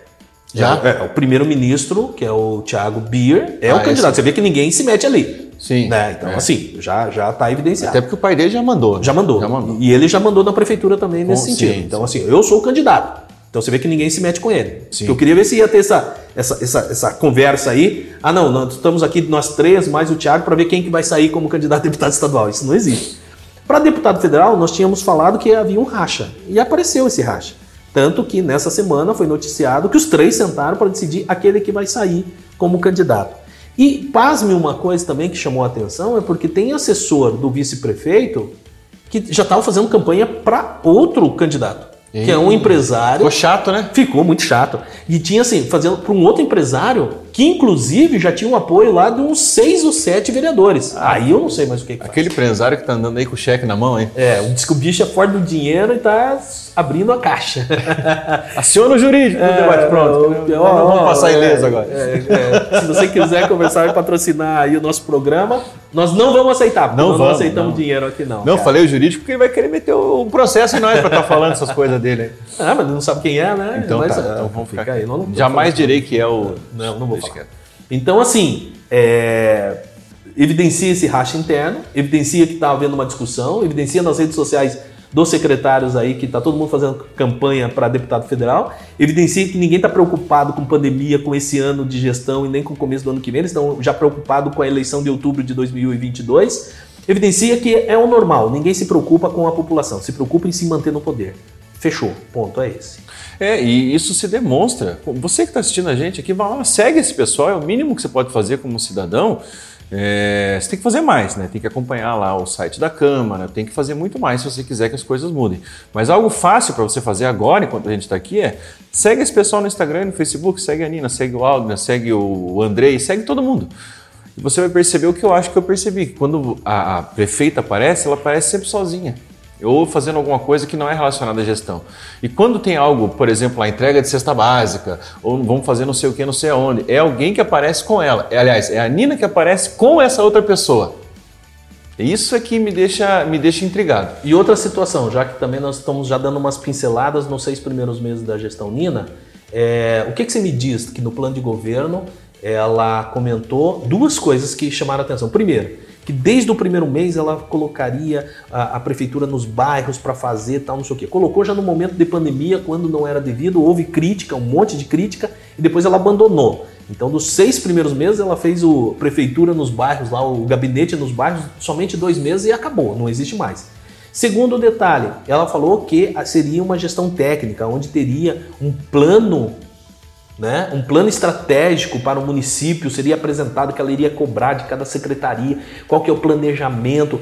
Já? É, é o primeiro-ministro, que é o Thiago Bier, é ah, o candidato. Esse... Você vê que ninguém se mete ali. Sim. Né? Então, é. assim, já já está evidenciado. Até porque o pai dele já mandou. Né? Já, mandou. já mandou. E ele já mandou na prefeitura também nesse sentido. Então, assim, eu sou o candidato. Então você vê que ninguém se mete com ele. Sim. Eu queria ver se ia ter essa, essa, essa, essa conversa aí. Ah, não, nós estamos aqui nós três, mais o Thiago, para ver quem que vai sair como candidato a deputado estadual. Isso não existe. Para deputado federal, nós tínhamos falado que havia um racha. E apareceu esse racha. Tanto que nessa semana foi noticiado que os três sentaram para decidir aquele que vai sair como candidato. E pasme uma coisa também que chamou a atenção, é porque tem assessor do vice-prefeito que já estava fazendo campanha para outro candidato que é um empresário. Ficou chato, né? Ficou muito chato. E tinha assim, fazendo para um outro empresário que inclusive já tinha um apoio lá de uns seis ou sete vereadores. Ah, aí eu não sei mais o que, que Aquele faz. empresário que tá andando aí com o cheque na mão, hein? É, diz que o bicho é forte do dinheiro e tá abrindo a caixa. Aciona o jurídico é, debate pronto. Eu, ó, vamos passar é, ileso agora. É, é, se você quiser conversar e patrocinar aí o nosso programa, nós não vamos aceitar. Não, nós vamos, não aceitamos não. dinheiro aqui não. Não, cara. falei o jurídico porque ele vai querer meter um processo em nós para estar tá falando essas coisas dele. Ah, mas não sabe quem é, né? Então, mas, tá, então vamos ficar aí. Não, não Jamais direi que é o. Não, não vou Então, assim, é, evidencia esse racha interno, evidencia que está havendo uma discussão, evidencia nas redes sociais dos secretários aí que está todo mundo fazendo campanha para deputado federal, evidencia que ninguém está preocupado com pandemia, com esse ano de gestão e nem com o começo do ano que vem, eles estão já preocupados com a eleição de outubro de 2022, evidencia que é o normal, ninguém se preocupa com a população, se preocupa em se manter no poder. Fechou, ponto é esse. É, e isso se demonstra. Você que está assistindo a gente aqui, vai lá, segue esse pessoal, é o mínimo que você pode fazer como cidadão. É, você tem que fazer mais, né? Tem que acompanhar lá o site da Câmara, tem que fazer muito mais se você quiser que as coisas mudem. Mas algo fácil para você fazer agora, enquanto a gente está aqui, é segue esse pessoal no Instagram, no Facebook, segue a Nina, segue o Aldner, segue o Andrei, segue todo mundo. E você vai perceber o que eu acho que eu percebi, quando a, a prefeita aparece, ela aparece sempre sozinha ou fazendo alguma coisa que não é relacionada à gestão. E quando tem algo, por exemplo, a entrega de cesta básica, ou vamos fazer não sei o que, não sei aonde, é alguém que aparece com ela. É, aliás, é a Nina que aparece com essa outra pessoa. Isso é que me deixa, me deixa intrigado. E outra situação, já que também nós estamos já dando umas pinceladas nos seis primeiros meses da gestão Nina, é, o que, que você me diz que no plano de governo ela comentou duas coisas que chamaram a atenção. Primeiro, que desde o primeiro mês ela colocaria a, a prefeitura nos bairros para fazer tal, não sei o quê. Colocou já no momento de pandemia, quando não era devido, houve crítica, um monte de crítica, e depois ela abandonou. Então, dos seis primeiros meses, ela fez o prefeitura nos bairros, lá o gabinete nos bairros, somente dois meses e acabou, não existe mais. Segundo detalhe, ela falou que seria uma gestão técnica, onde teria um plano né? Um plano estratégico para o município seria apresentado que ela iria cobrar de cada secretaria, qual que é o planejamento.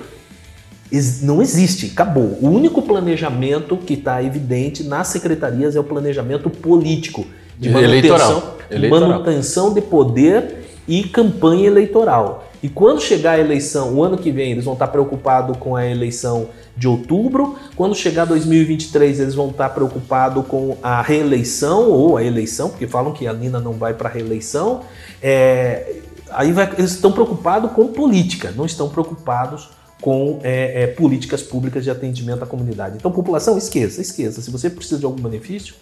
Não existe, acabou. O único planejamento que está evidente nas secretarias é o planejamento político, de manutenção, Eleitoral. Eleitoral. manutenção de poder e campanha eleitoral. E quando chegar a eleição, o ano que vem, eles vão estar preocupados com a eleição de outubro. Quando chegar 2023, eles vão estar preocupados com a reeleição ou a eleição, porque falam que a Lina não vai para a reeleição. É, aí vai, eles estão preocupados com política, não estão preocupados com é, é, políticas públicas de atendimento à comunidade. Então, população, esqueça, esqueça. Se você precisa de algum benefício,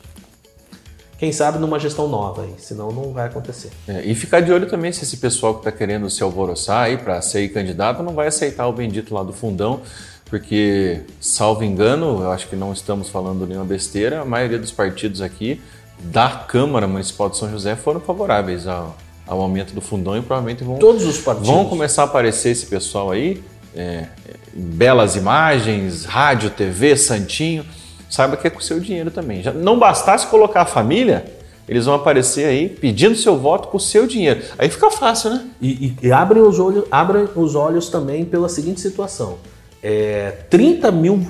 quem sabe numa gestão nova aí, senão não vai acontecer. É, e ficar de olho também se esse pessoal que está querendo se alvoroçar aí para ser candidato não vai aceitar o bendito lá do fundão, porque, salvo engano, eu acho que não estamos falando nenhuma besteira, a maioria dos partidos aqui da Câmara Municipal de São José foram favoráveis ao, ao aumento do fundão e provavelmente vão, Todos os partidos. vão começar a aparecer esse pessoal aí, é, belas imagens, rádio, TV, santinho saiba que é com o seu dinheiro também. Já não bastasse colocar a família, eles vão aparecer aí pedindo seu voto com o seu dinheiro. Aí fica fácil, né? E, e, e abrem, os olhos, abrem os olhos também pela seguinte situação: é, 30 mil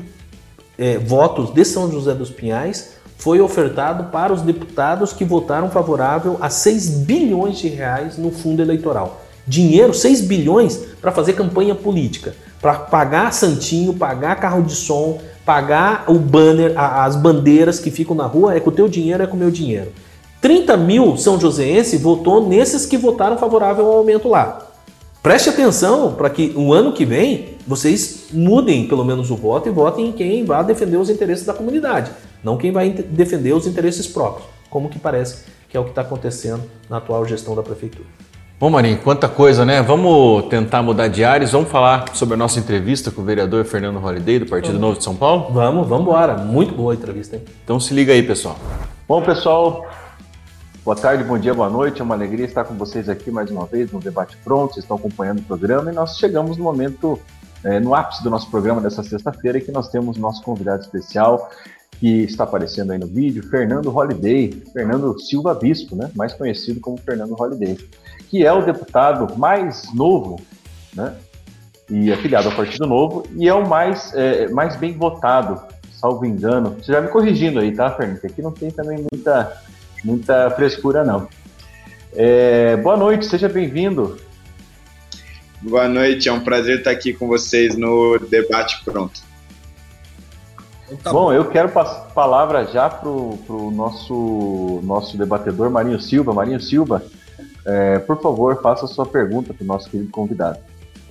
é, votos de São José dos Pinhais foi ofertado para os deputados que votaram favorável a 6 bilhões de reais no fundo eleitoral. Dinheiro, 6 bilhões, para fazer campanha política, para pagar santinho, pagar carro de som, pagar o banner, as bandeiras que ficam na rua, é com o teu dinheiro, é com o meu dinheiro. 30 mil São Joséense votou nesses que votaram favorável ao aumento lá. Preste atenção para que o ano que vem vocês mudem pelo menos o voto e votem em quem vai defender os interesses da comunidade, não quem vai defender os interesses próprios, como que parece que é o que está acontecendo na atual gestão da prefeitura. Bom, Marinho, quanta coisa, né? Vamos tentar mudar de áreas. Vamos falar sobre a nossa entrevista com o vereador Fernando Holliday, do Partido vamos. Novo de São Paulo? Vamos, vamos embora. Muito boa a entrevista, hein? Então se liga aí, pessoal. Bom, pessoal, boa tarde, bom dia, boa noite. É uma alegria estar com vocês aqui mais uma vez no Debate Pronto. Vocês estão acompanhando o programa e nós chegamos no momento, é, no ápice do nosso programa dessa sexta-feira, que nós temos nosso convidado especial, que está aparecendo aí no vídeo, Fernando Holliday, Fernando Silva Bispo, né? mais conhecido como Fernando Holliday que é o deputado mais novo, né? E afiliado ao Partido Novo, e é o mais, é, mais bem votado, salvo engano. Você já me corrigindo aí, tá, Fernando? Aqui não tem também muita, muita frescura, não. É, boa noite, seja bem-vindo. Boa noite, é um prazer estar aqui com vocês no Debate Pronto. Então tá bom, bom, eu quero passar a palavra já para o nosso, nosso debatedor Marinho Silva. Marinho Silva, é, por favor, faça sua pergunta para o nosso querido convidado.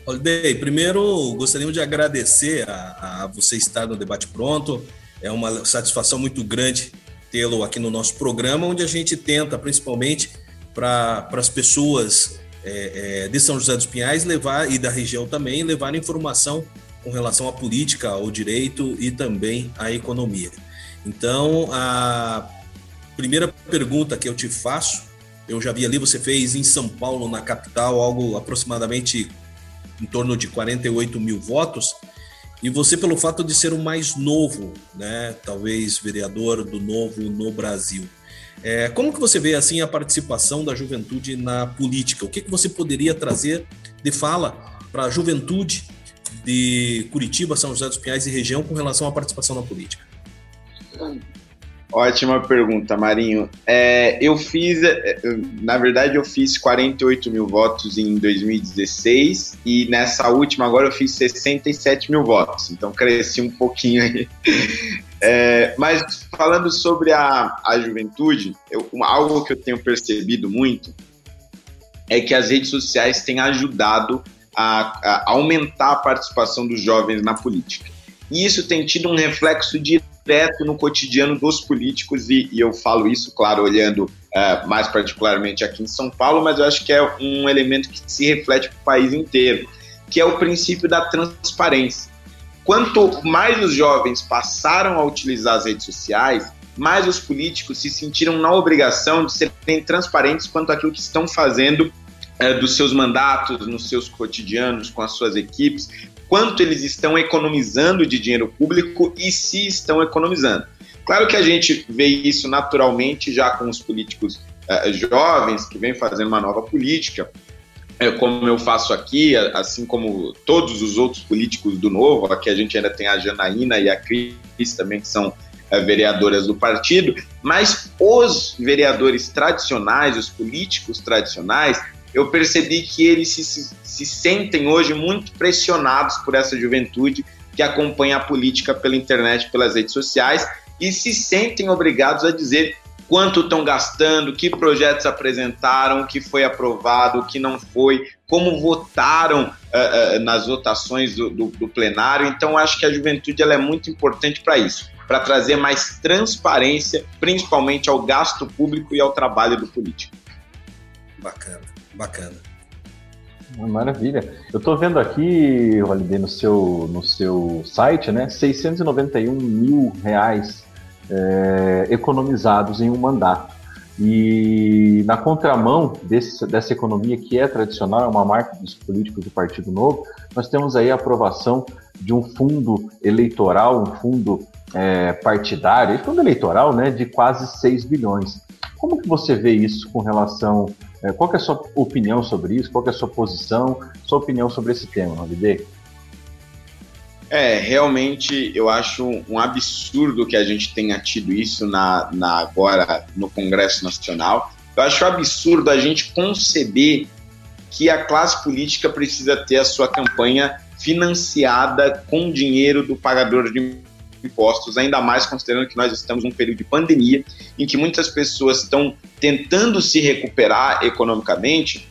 Holiday, primeiro gostaríamos de agradecer a, a, você estar no Debate Pronto. É uma satisfação muito grande tê-lo aqui no nosso programa, onde a gente tenta, principalmente para as pessoas é, é, de São José dos Pinhais levar e da região também levar informação com relação à política, ao direito e também à economia. Então, a primeira pergunta que eu te faço eu já vi ali, você fez em São Paulo, na capital, algo aproximadamente em torno de 48 mil votos. E você, pelo fato de ser o mais novo, né, talvez vereador do novo no Brasil, é, como que você vê assim a participação da juventude na política? O que, que você poderia trazer de fala para a juventude de Curitiba, São José dos Pinhais e região com relação à participação na política? Ótima pergunta, Marinho. É, eu fiz, é, na verdade, eu fiz 48 mil votos em 2016 e nessa última agora eu fiz 67 mil votos, então cresci um pouquinho aí. É, mas falando sobre a, a juventude, eu, algo que eu tenho percebido muito é que as redes sociais têm ajudado a, a aumentar a participação dos jovens na política. E isso tem tido um reflexo direto direto no cotidiano dos políticos, e, e eu falo isso, claro, olhando uh, mais particularmente aqui em São Paulo, mas eu acho que é um elemento que se reflete para o país inteiro, que é o princípio da transparência. Quanto mais os jovens passaram a utilizar as redes sociais, mais os políticos se sentiram na obrigação de serem transparentes quanto àquilo que estão fazendo é, dos seus mandatos, nos seus cotidianos, com as suas equipes, quanto eles estão economizando de dinheiro público e se estão economizando. Claro que a gente vê isso naturalmente já com os políticos uh, jovens que vêm fazendo uma nova política, como eu faço aqui, assim como todos os outros políticos do Novo, aqui a gente ainda tem a Janaína e a Cris também, que são uh, vereadoras do partido, mas os vereadores tradicionais, os políticos tradicionais, eu percebi que eles se, se, se sentem hoje muito pressionados por essa juventude que acompanha a política pela internet, pelas redes sociais e se sentem obrigados a dizer quanto estão gastando, que projetos apresentaram, o que foi aprovado, o que não foi, como votaram uh, uh, nas votações do, do, do, plenário. Então, acho que a juventude ela é muito importante para isso, para trazer mais transparência, principalmente ao gasto público e ao trabalho do político. Bacana, bacana. Maravilha. Eu estou vendo aqui, Validei, no seu, no seu site, né, 691 mil reais é, economizados em um mandato. E na contramão desse, dessa economia que é tradicional, é uma marca dos políticos do Partido Novo, nós temos aí a aprovação de um fundo eleitoral, um fundo é, partidário, fundo eleitoral né, de quase 6 bilhões. Como que você vê isso com relação, qual é a sua opinião sobre isso, qual é a sua posição, sua opinião sobre esse tema, Navidei? É, realmente eu acho um absurdo que a gente tenha tido isso na, na agora no Congresso Nacional. Eu acho absurdo a gente conceber que a classe política precisa ter a sua campanha financiada com dinheiro do pagador de impostos, ainda mais considerando que nós estamos num período de pandemia em que muitas pessoas estão tentando se recuperar economicamente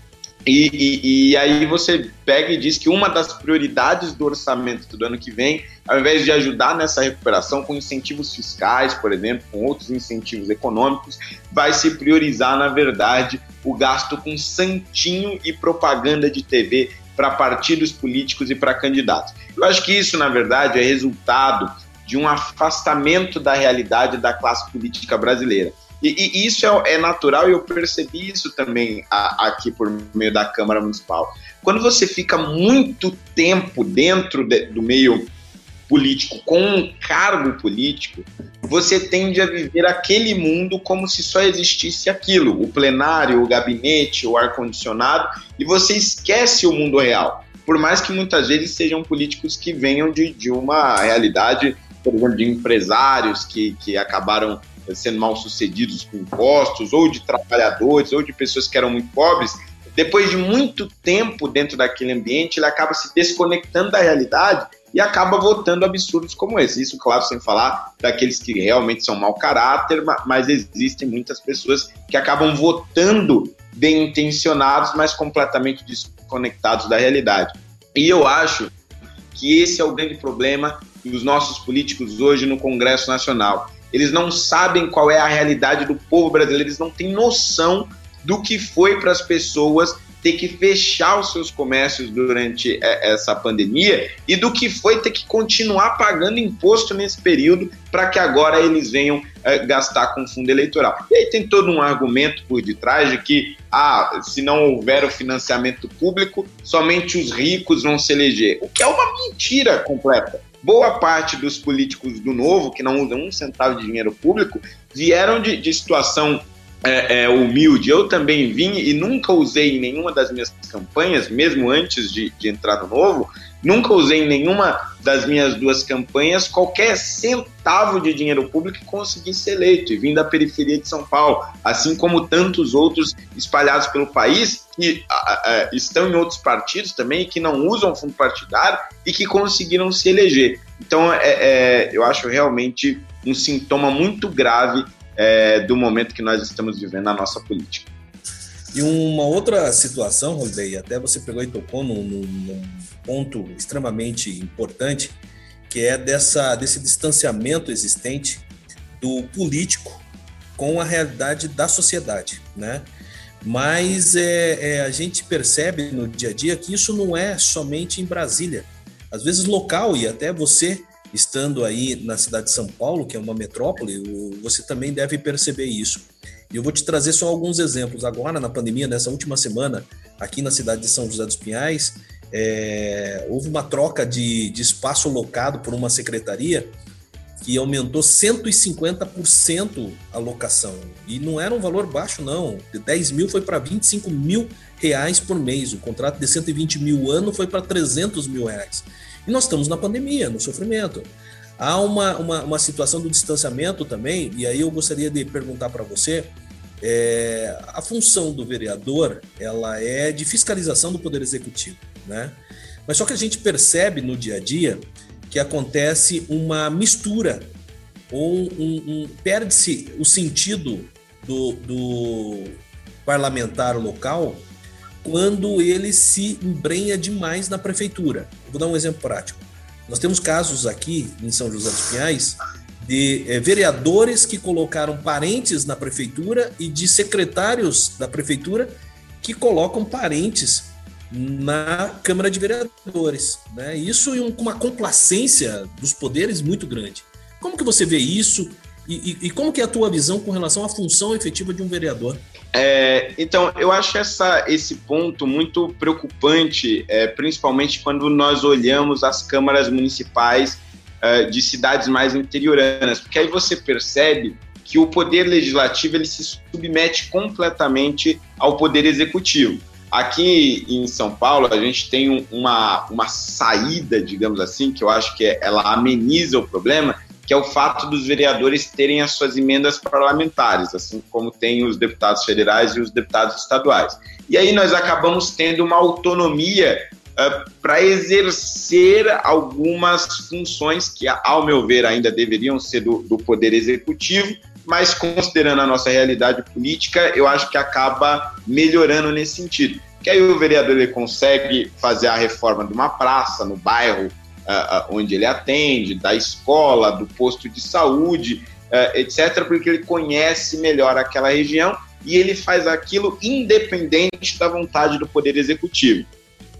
e, e, e, aí você pega e diz que uma das prioridades do orçamento do ano que vem, ao invés de ajudar nessa recuperação com incentivos fiscais, por exemplo, com outros incentivos econômicos, vai se priorizar, na verdade, o gasto com santinho e propaganda de TV para partidos políticos e para candidatos. Eu acho que isso, na verdade, é resultado de um afastamento da realidade da classe política brasileira. E, e isso é, é, natural e eu percebi isso também a, aqui por meio da Câmara Municipal. Quando você fica muito tempo dentro de, do meio político, com um cargo político, você tende a viver aquele mundo como se só existisse aquilo, o plenário, o gabinete, o ar-condicionado, e você esquece o mundo real. Por mais que muitas vezes sejam políticos que venham de, de uma realidade, por exemplo, de empresários que, que acabaram sendo mal sucedidos com impostos, ou de trabalhadores, ou de pessoas que eram muito pobres, depois de muito tempo dentro daquele ambiente, ele acaba se desconectando da realidade e acaba votando absurdos como esse. Isso, claro, sem falar daqueles que realmente são mau caráter, mas existem muitas pessoas que acabam votando bem intencionados, mas completamente desconectados da realidade. E eu acho que esse é o grande problema dos nossos políticos hoje no Congresso Nacional eles não sabem qual é a realidade do povo brasileiro, eles não têm noção do que foi para as pessoas ter que fechar os seus comércios durante é, essa pandemia e do que foi ter que continuar pagando imposto nesse período para que agora eles venham é, gastar com fundo eleitoral. E aí tem todo um argumento por detrás de que, ah, se não houver o financiamento público, somente os ricos vão se eleger, o que é uma mentira completa boa parte dos políticos do Novo, que não usam um centavo de dinheiro público, vieram de, de situação é, é, humilde. Eu também vim e nunca usei em nenhuma das minhas campanhas, mesmo antes de, de entrar no Novo, Nunca usei em nenhuma das minhas duas campanhas qualquer centavo de dinheiro público e consegui ser eleito e vim da periferia de São Paulo, assim como tantos outros espalhados pelo país que a, a, estão em outros partidos também que não usam fundo partidário e que conseguiram se eleger. Então, é, é, eu acho realmente um sintoma muito grave é, do momento que nós estamos vivendo na nossa política. E uma outra situação, Rodney, até você pegou e tocou num, num ponto extremamente importante, que é dessa, desse distanciamento existente do político com a realidade da sociedade, né? Mas é, é, a gente percebe no dia a dia que isso não é somente em Brasília. Às vezes local, e até você estando aí na cidade de São Paulo, que é uma metrópole, você também deve perceber isso. E eu vou te trazer só alguns exemplos. Agora, na pandemia, nessa última semana, aqui na cidade de São José dos Pinhais, é, houve uma troca de, de espaço locado por uma secretaria que aumentou 150% a locação. E não era um valor baixo, não. De 10 mil foi para 25 mil reais por mês. O contrato de 120 mil ano foi para 300 mil reais. E nós estamos na pandemia, no sofrimento. Há uma, uma, uma situação do distanciamento também, e aí eu gostaria de perguntar para você é, a função do vereador ela é de fiscalização do poder executivo, né? Mas só que a gente percebe no dia a dia que acontece uma mistura ou um, um, perde-se o sentido do, do parlamentar local quando ele se embrenha demais na prefeitura. vou dar um exemplo prático. Nós temos casos aqui em São José dos Pinhais de é, vereadores que colocaram parentes na prefeitura e de secretários da prefeitura que colocam parentes na Câmara de Vereadores. Né? Isso em uma complacência dos poderes muito grande. Como que você vê isso e, e, e como que é a tua visão com relação à função efetiva de um vereador? É, então, eu acho essa, esse ponto muito preocupante, é, principalmente quando nós olhamos as câmaras municipais é, de cidades mais interioranas, porque aí você percebe que o poder legislativo ele se submete completamente ao poder executivo. Aqui em São Paulo, a gente tem uma, uma saída, digamos assim, que eu acho que é, ela ameniza o problema, que é o fato dos vereadores terem as suas emendas parlamentares, assim como tem os deputados federais e os deputados estaduais. E aí nós acabamos tendo uma autonomia uh, para exercer algumas funções que, ao meu ver, ainda deveriam ser do, do Poder Executivo, mas considerando a nossa realidade política, eu acho que acaba melhorando nesse sentido. Que aí o vereador ele consegue fazer a reforma de uma praça no bairro onde ele atende, da escola, do posto de saúde, uh, etc., porque ele conhece melhor aquela região e ele faz aquilo independente da vontade do Poder Executivo.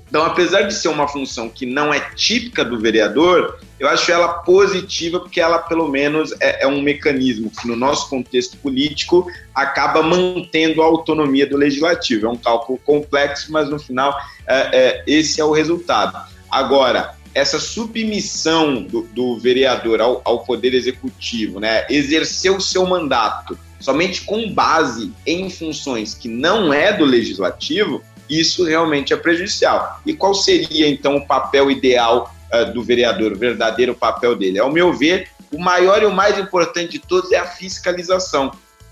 Então, apesar de ser uma função que não é típica do vereador, eu acho ela positiva porque ela, pelo menos, é, é, um mecanismo que, no nosso contexto político, acaba mantendo a autonomia do legislativo. É um cálculo complexo, mas no final, é, é, esse é o resultado. Agora, essa submissão do, do vereador ao, ao poder executivo, né, exercer o seu mandato somente com base em funções que não é do legislativo, isso realmente é prejudicial. E qual seria, então, o papel ideal uh, do vereador, o verdadeiro papel dele? Ao meu ver, o maior e o mais importante de todos é a fiscalização,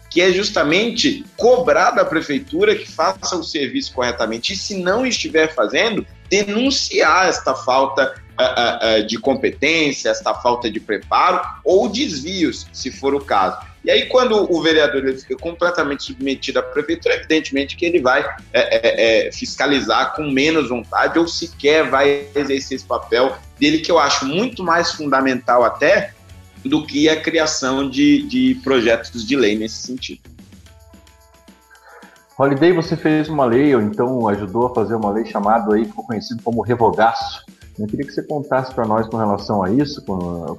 que é justamente cobrar da prefeitura que faça o serviço corretamente. E se não estiver fazendo, denunciar esta falta uh, uh, de competência, esta falta de preparo ou desvios, se for o caso. E aí, quando o vereador ele fica completamente submetido à prefeitura, evidentemente que ele vai é, é, é, fiscalizar com menos vontade ou sequer vai exercer esse papel dele, que eu acho muito mais fundamental até do que a criação de, de projetos de lei nesse sentido. Holiday, você fez uma lei, ou então ajudou a fazer uma lei chamada aí, ficou conhecido como revogaço. Eu queria que você contasse para nós com relação a isso,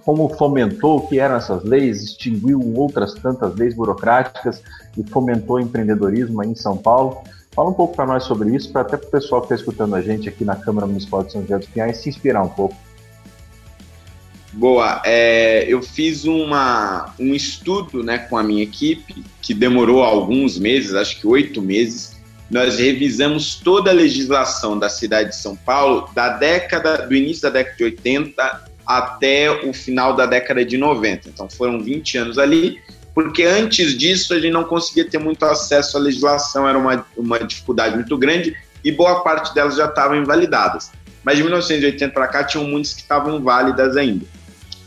como fomentou o que eram essas leis, extinguiu outras tantas leis burocráticas e fomentou o empreendedorismo aí em São Paulo. Fala um pouco para nós sobre isso, para até o pessoal que está escutando a gente aqui na Câmara Municipal de São José dos Pinhais se inspirar um pouco. Boa, é, eu fiz uma, um estudo né, com a minha equipe, que demorou alguns meses, acho que oito meses, nós revisamos toda a legislação da cidade de São Paulo da década do início da década de 80 até o final da década de 90. Então foram 20 anos ali, porque antes disso a gente não conseguia ter muito acesso à legislação, era uma, uma dificuldade muito grande e boa parte delas já estavam invalidadas. Mas de 1980 para cá tinham muitas que estavam válidas ainda.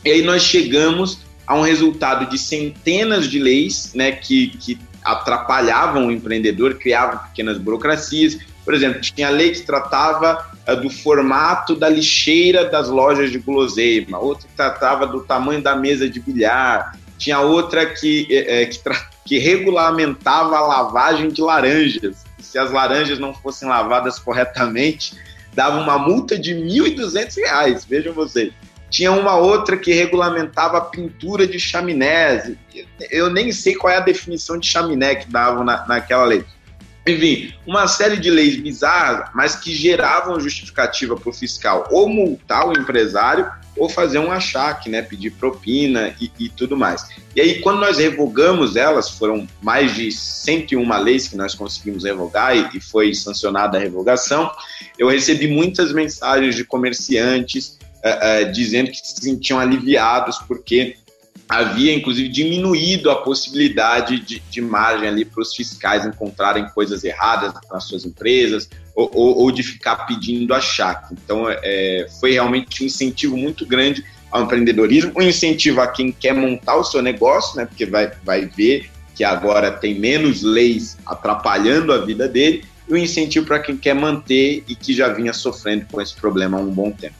E aí nós chegamos a um resultado de centenas de leis né, que, que atrapalhavam o empreendedor, criavam pequenas burocracias. Por exemplo, tinha a lei que tratava uh, do formato da lixeira das lojas de guloseima, outra que tratava do tamanho da mesa de bilhar, tinha outra que, é, que, que regulamentava a lavagem de laranjas. Se as laranjas não fossem lavadas corretamente, dava uma multa de R$ 1.200, vejam vocês. Tinha uma outra que regulamentava a pintura de chaminés. Eu nem sei qual é a definição de chaminé que davam na, naquela lei. Enfim, uma série de leis bizarras, mas que geravam justificativa para o fiscal ou multar o empresário ou fazer um achaque, né, pedir propina e, e, tudo mais. E aí, quando nós revogamos elas, foram mais de 101 leis que nós conseguimos revogar e, e foi sancionada a revogação, eu recebi muitas mensagens de comerciantes uh, uh, dizendo que se sentiam aliviados porque havia inclusive diminuído a possibilidade de, de margem ali para os fiscais encontrarem coisas erradas nas suas empresas ou, ou, ou de ficar pedindo achaque. Então, é, foi realmente um incentivo muito grande ao empreendedorismo, um incentivo a quem quer montar o seu negócio, né, porque vai, vai ver que agora tem menos leis atrapalhando a vida dele, e um incentivo para quem quer manter e que já vinha sofrendo com esse problema há um bom tempo.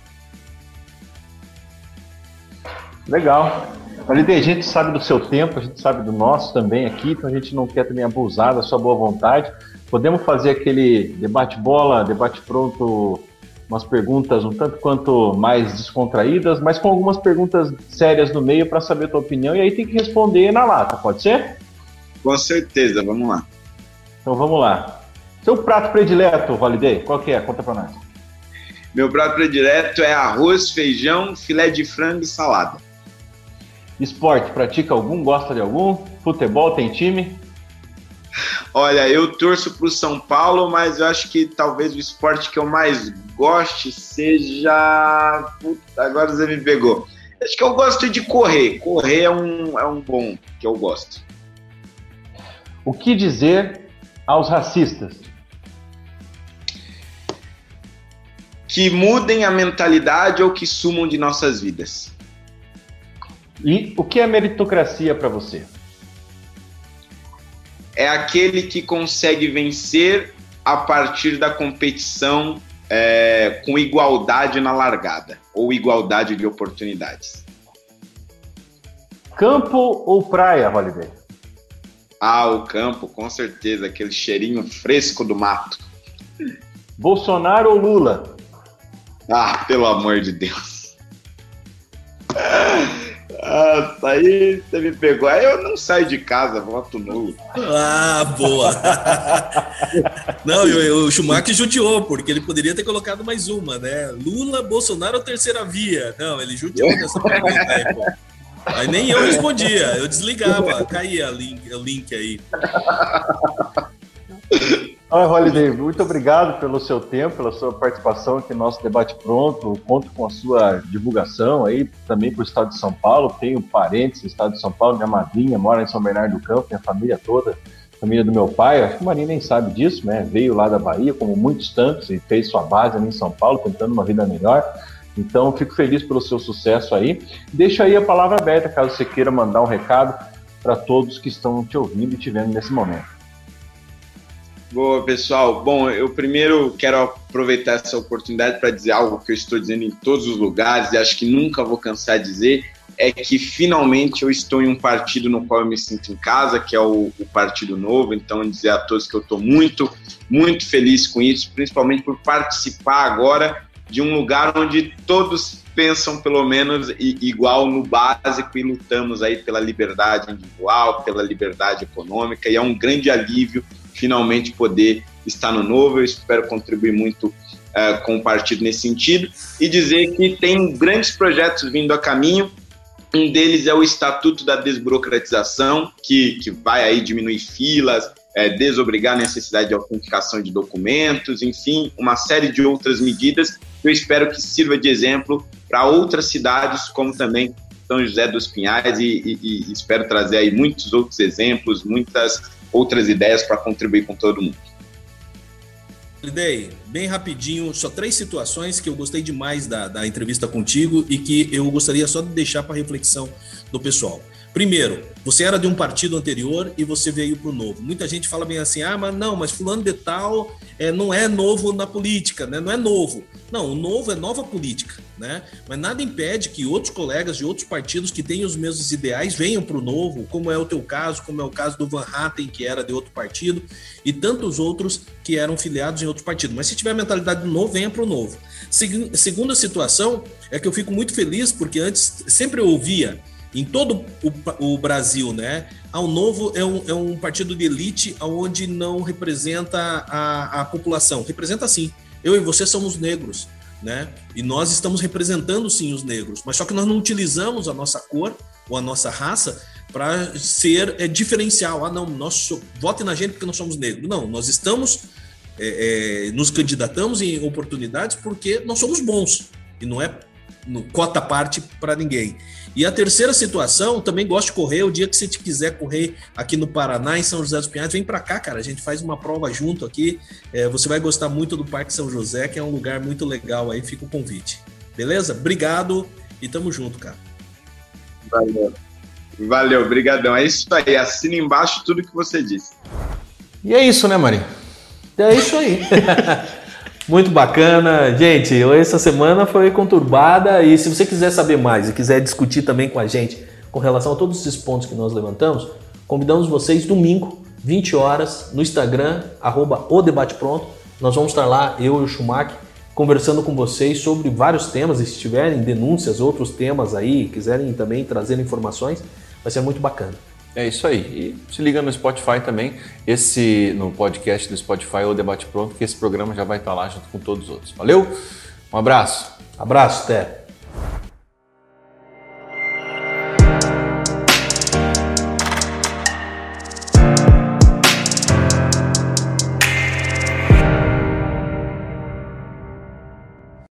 Legal. Ali a gente sabe do seu tempo, a gente sabe do nosso também aqui, então a gente não quer também abusar da sua boa vontade. Podemos fazer aquele debate-bola, debate pronto, umas perguntas um tanto quanto mais descontraídas, mas com algumas perguntas sérias no meio para saber a tua opinião, e aí tem que responder na lata, pode ser? Com certeza, vamos lá. Então vamos lá. Seu prato predileto, Holiday, qual que é? Conta para nós. Meu prato predileto é arroz, feijão, filé de frango e salada. Esporte, pratica algum? Gosta de algum? Futebol, tem time? Olha, eu torço para o São Paulo, mas eu acho que talvez o esporte que eu mais goste seja. Puta, agora você me pegou. Acho que eu gosto de correr. Correr é um, é um bom que eu gosto. O que dizer aos racistas? Que mudem a mentalidade ou que sumam de nossas vidas. E o que é meritocracia para você? É aquele que consegue vencer a partir da competição é, com igualdade na largada ou igualdade de oportunidades. Campo ou praia, Holiday? Ah, o campo, com certeza, aquele cheirinho fresco do mato. Bolsonaro ou Lula? Ah, pelo amor de Deus. Ah, aí você me pegou. Aí eu não saio de casa, voto nulo. Ah, boa. não, eu, o Schumacher judiou, porque ele poderia ter colocado mais uma, né? Lula, Bolsonaro ou terceira via? Não, ele judiou nessa pergunta aí, pô. Aí nem eu respondia, eu desligava, caía o link, o link aí. Oi, Holiday, muito obrigado pelo seu tempo, pela sua participação aqui no nosso debate pronto. Conto com a sua divulgação aí também para o estado de São Paulo. Tenho parentes no estado de São Paulo, minha madrinha mora em São Bernardo do Campo, minha família toda, família do meu pai. Acho que o Marinho nem sabe disso, né? Veio lá da Bahia, como muitos tantos, e fez sua base ali em São Paulo, tentando uma vida melhor. Então, fico feliz pelo seu sucesso aí. Deixa aí a palavra aberta, caso você queira mandar um recado para todos que estão te ouvindo e te vendo nesse momento. Boa, pessoal. Bom, eu primeiro quero aproveitar essa oportunidade para dizer algo que eu estou dizendo em todos os lugares e acho que nunca vou cansar de dizer, é que finalmente eu estou em um partido no qual eu me sinto em casa, que é o, o Partido Novo. Então, dizer a todos que eu estou muito, muito feliz com isso, principalmente por participar agora de um lugar onde todos pensam pelo menos igual no básico e lutamos aí pela liberdade individual, pela liberdade econômica e é um grande alívio finalmente poder estar no novo. Eu espero contribuir muito uh, com o partido nesse sentido e dizer que tem grandes projetos vindo a caminho. Um deles é o Estatuto da Desburocratização, que, que vai aí diminuir filas, é, desobrigar a necessidade de autenticação de documentos, enfim, uma série de outras medidas que eu espero que sirva de exemplo para outras cidades, como também São José dos Pinhais, e, e, e espero trazer aí muitos outros exemplos, muitas outras ideias para contribuir com todo mundo. Lidei, bem rapidinho, só três situações que eu gostei demais da, da entrevista contigo e que eu gostaria só de deixar para reflexão do pessoal. Primeiro, você era de um partido anterior e você veio para o novo. Muita gente fala bem assim, ah, mas não, mas fulano de tal é, não é novo na política, né? não é novo. Não, o novo é nova política, né? Mas nada impede que outros colegas de outros partidos que têm os mesmos ideais venham para o novo, como é o teu caso, como é o caso do Van Hatten, que era de outro partido, e tantos outros que eram filiados em outro partido. Mas se tiver a mentalidade do novo, venha para o novo. Segunda situação é que eu fico muito feliz porque antes sempre eu ouvia em todo o, o Brasil, né? Ao Novo é um, é um partido de elite onde não representa a, a população. Representa sim. Eu e você somos negros, né? E nós estamos representando sim os negros, mas só que nós não utilizamos a nossa cor ou a nossa raça para ser é, diferencial. Ah, não, nós vote na gente porque nós somos negros. Não, nós estamos é, é, nos candidatamos em oportunidades porque nós somos bons e não é no, cota parte para ninguém. E a terceira situação, também gosto de correr. O dia que você te quiser correr aqui no Paraná, em São José dos Pinhais, vem para cá, cara. A gente faz uma prova junto aqui. É, você vai gostar muito do Parque São José, que é um lugar muito legal aí. Fica o convite. Beleza? Obrigado e tamo junto, cara. Valeu. Valeu, brigadão. É isso aí. Assina embaixo tudo que você disse. E é isso, né, Marinho? É isso aí. Muito bacana. Gente, essa semana foi conturbada e se você quiser saber mais e quiser discutir também com a gente com relação a todos esses pontos que nós levantamos, convidamos vocês domingo, 20 horas, no Instagram, arroba o Debate Pronto. Nós vamos estar lá, eu e o Schumacher, conversando com vocês sobre vários temas, e se tiverem denúncias, outros temas aí, quiserem também trazer informações, vai ser muito bacana. É isso aí. E se liga no Spotify também, esse no podcast do Spotify ou Debate Pronto, que esse programa já vai estar lá junto com todos os outros. Valeu? Um abraço. Abraço, até.